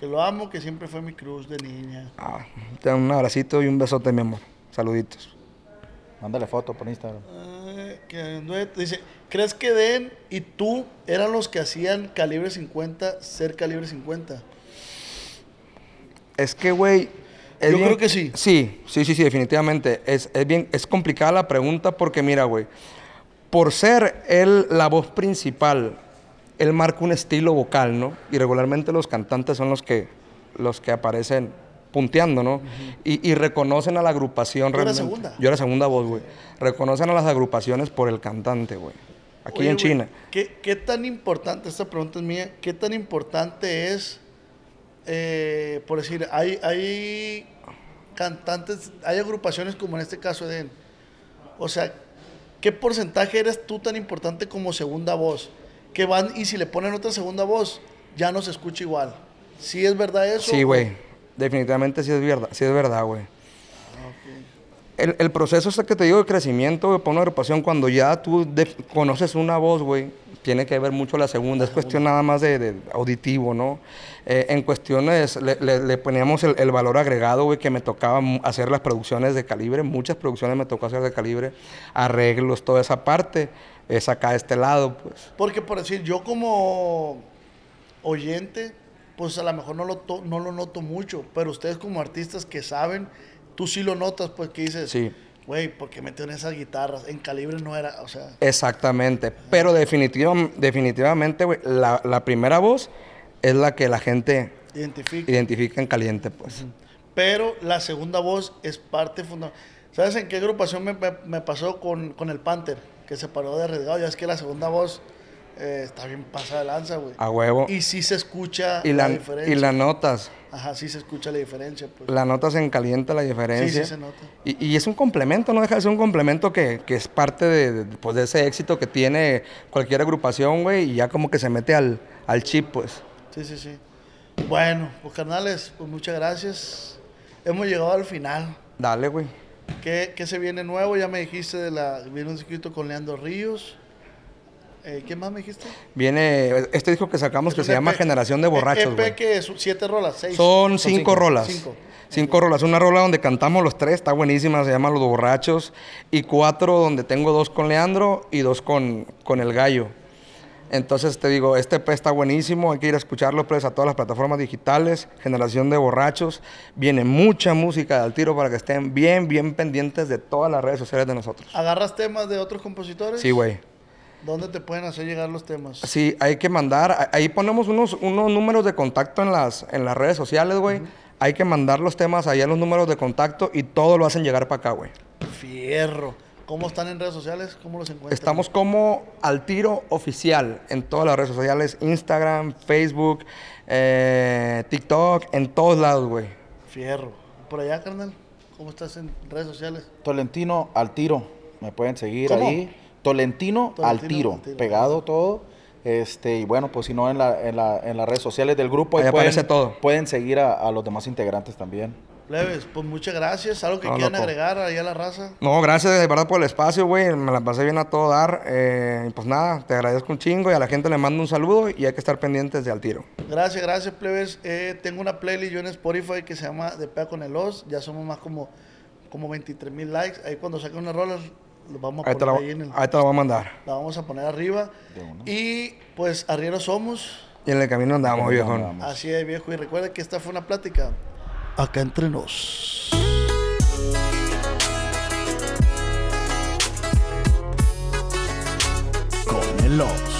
que lo amo, que siempre fue mi cruz de niña. Ah, te un abracito y un besote, mi amor. Saluditos. Mándale foto por Instagram. Ay, que. Dice, ¿crees que Den y tú eran los que hacían calibre 50 ser calibre 50? Es que, güey. Yo bien- creo que sí. Sí, sí, sí, sí, definitivamente. Es, es bien, es complicada la pregunta porque, mira, güey. Por ser él la voz principal, él marca un estilo vocal, ¿no? Y regularmente los cantantes son los que, los que aparecen punteando, ¿no? y, y reconocen a la agrupación. ¿Tú eras realmente. segunda? Yo era segunda voz, güey. Reconocen a las agrupaciones por el cantante, güey. Aquí Oye, en China. ¿qué, qué tan importante, esta pregunta es mía, qué tan importante es, eh, por decir, hay, hay cantantes, hay agrupaciones como en este caso Eden, o sea, ¿qué porcentaje eres tú tan importante como segunda voz? Que van y si le ponen otra segunda voz, ya no se escucha igual. ¿Sí es verdad eso? Sí, güey. Definitivamente sí es verdad, sí es verdad, güey. El, el proceso ese que te digo de crecimiento, güey, para una agrupación, cuando ya tú conoces una voz, güey, tiene que ver mucho la segunda. Es cuestión nada más de, de auditivo, ¿no? Eh, en cuestiones, le, le- le poníamos el, el valor agregado, güey, que me tocaba hacer las producciones de calibre. Muchas producciones me tocó hacer de calibre. Arreglos, toda esa parte. Es acá de este lado, pues. Porque por decir, yo como oyente, pues a lo mejor no lo, to- no lo noto mucho, pero ustedes como artistas que saben, tú sí lo notas, pues que dices, Sí. güey, ¿por qué metió en esas guitarras? En calibre no era, o sea, Exactamente. Pero definitiva- definitivamente, güey, la, la primera voz es la que la gente identifica. identifica en caliente, pues. Pero la segunda voz es parte fundamental. ¿Sabes en qué agrupación me, me- me pasó con, con el Panther? Que se paró de arriesgado. Ya es que la segunda voz eh, está bien pasada de lanza, güey. A huevo. Y sí se escucha Y la, la, diferencia. y la notas. Ajá, sí se escucha la diferencia, pues. La notas en caliente la diferencia. Sí, sí se nota. Y, y es un complemento, no deja de ser un complemento que, que es parte de, de, pues, de ese éxito que tiene cualquier agrupación, güey, y ya como que se mete al, al chip, pues. Sí, sí, sí. Bueno, pues carnales, pues muchas gracias. hemos llegado al final. Dale, güey. ¿Qué, qué se viene nuevo? Ya me dijiste de la... Viene un circuito con Leandro Ríos. Eh, ¿Qué más me dijiste? Viene este disco que sacamos que se llama. Generación de Borrachos, EP que es siete rolas, seis. Son cinco, cinco. rolas. Cinco. Cinco. rolas. Una rola donde cantamos los tres, está buenísima, se llama Los Borrachos. Y cuatro donde tengo dos con Leandro y dos con, con El Gallo. Entonces te digo, este EP está buenísimo, hay que ir a escucharlo pues, a todas las plataformas digitales, Generación de Borrachos. Viene mucha música de al tiro para que estén bien, bien pendientes de todas las redes sociales de nosotros. ¿Agarras temas de otros compositores? Sí, güey. ¿Dónde te pueden hacer llegar los temas? Sí, hay que mandar, ahí ponemos unos, unos números de contacto en las, en las redes sociales, güey. Hay que mandar los temas allá los números de contacto y todo lo hacen llegar para acá, güey. Fierro. ¿Cómo están en redes sociales? ¿Cómo los encuentran? Estamos como al tiro oficial en todas las redes sociales, Instagram, Facebook, eh, TikTok, en todos lados, güey. Fierro. ¿Por allá, carnal? ¿Cómo estás en redes sociales? Tolentino al tiro. Me pueden seguir ¿Cómo? ahí. Tolentino, al tiro. al tiro. Pegado todo. Este, y bueno, pues si no en, la, en, la- en las redes sociales del grupo, Ahí pueden, aparece todo. pueden seguir a, a los demás integrantes también. Plebes, pues muchas gracias. ¿Algo que No, quieran loco. agregar ahí a la raza? No, gracias de verdad por el espacio, güey. Me la pasé bien a todo dar. Eh, pues nada, te agradezco un chingo y a la gente le mando un saludo y hay que estar pendientes de al tiro. Gracias, gracias, plebes. Eh, tengo una playlist yo en Spotify que se llama De Pea con el Os. Ya somos más como, como 23 mil likes. Ahí cuando saque una rola, lo vamos a Ahí poner la, ahí en el... ahí te la voy a mandar. La vamos a poner arriba. Y pues arrieros somos. Y en el camino andamos, viejo. andamos. Así es, viejo. Y recuerda que esta fue una plática acá entre nos. Con el Oz.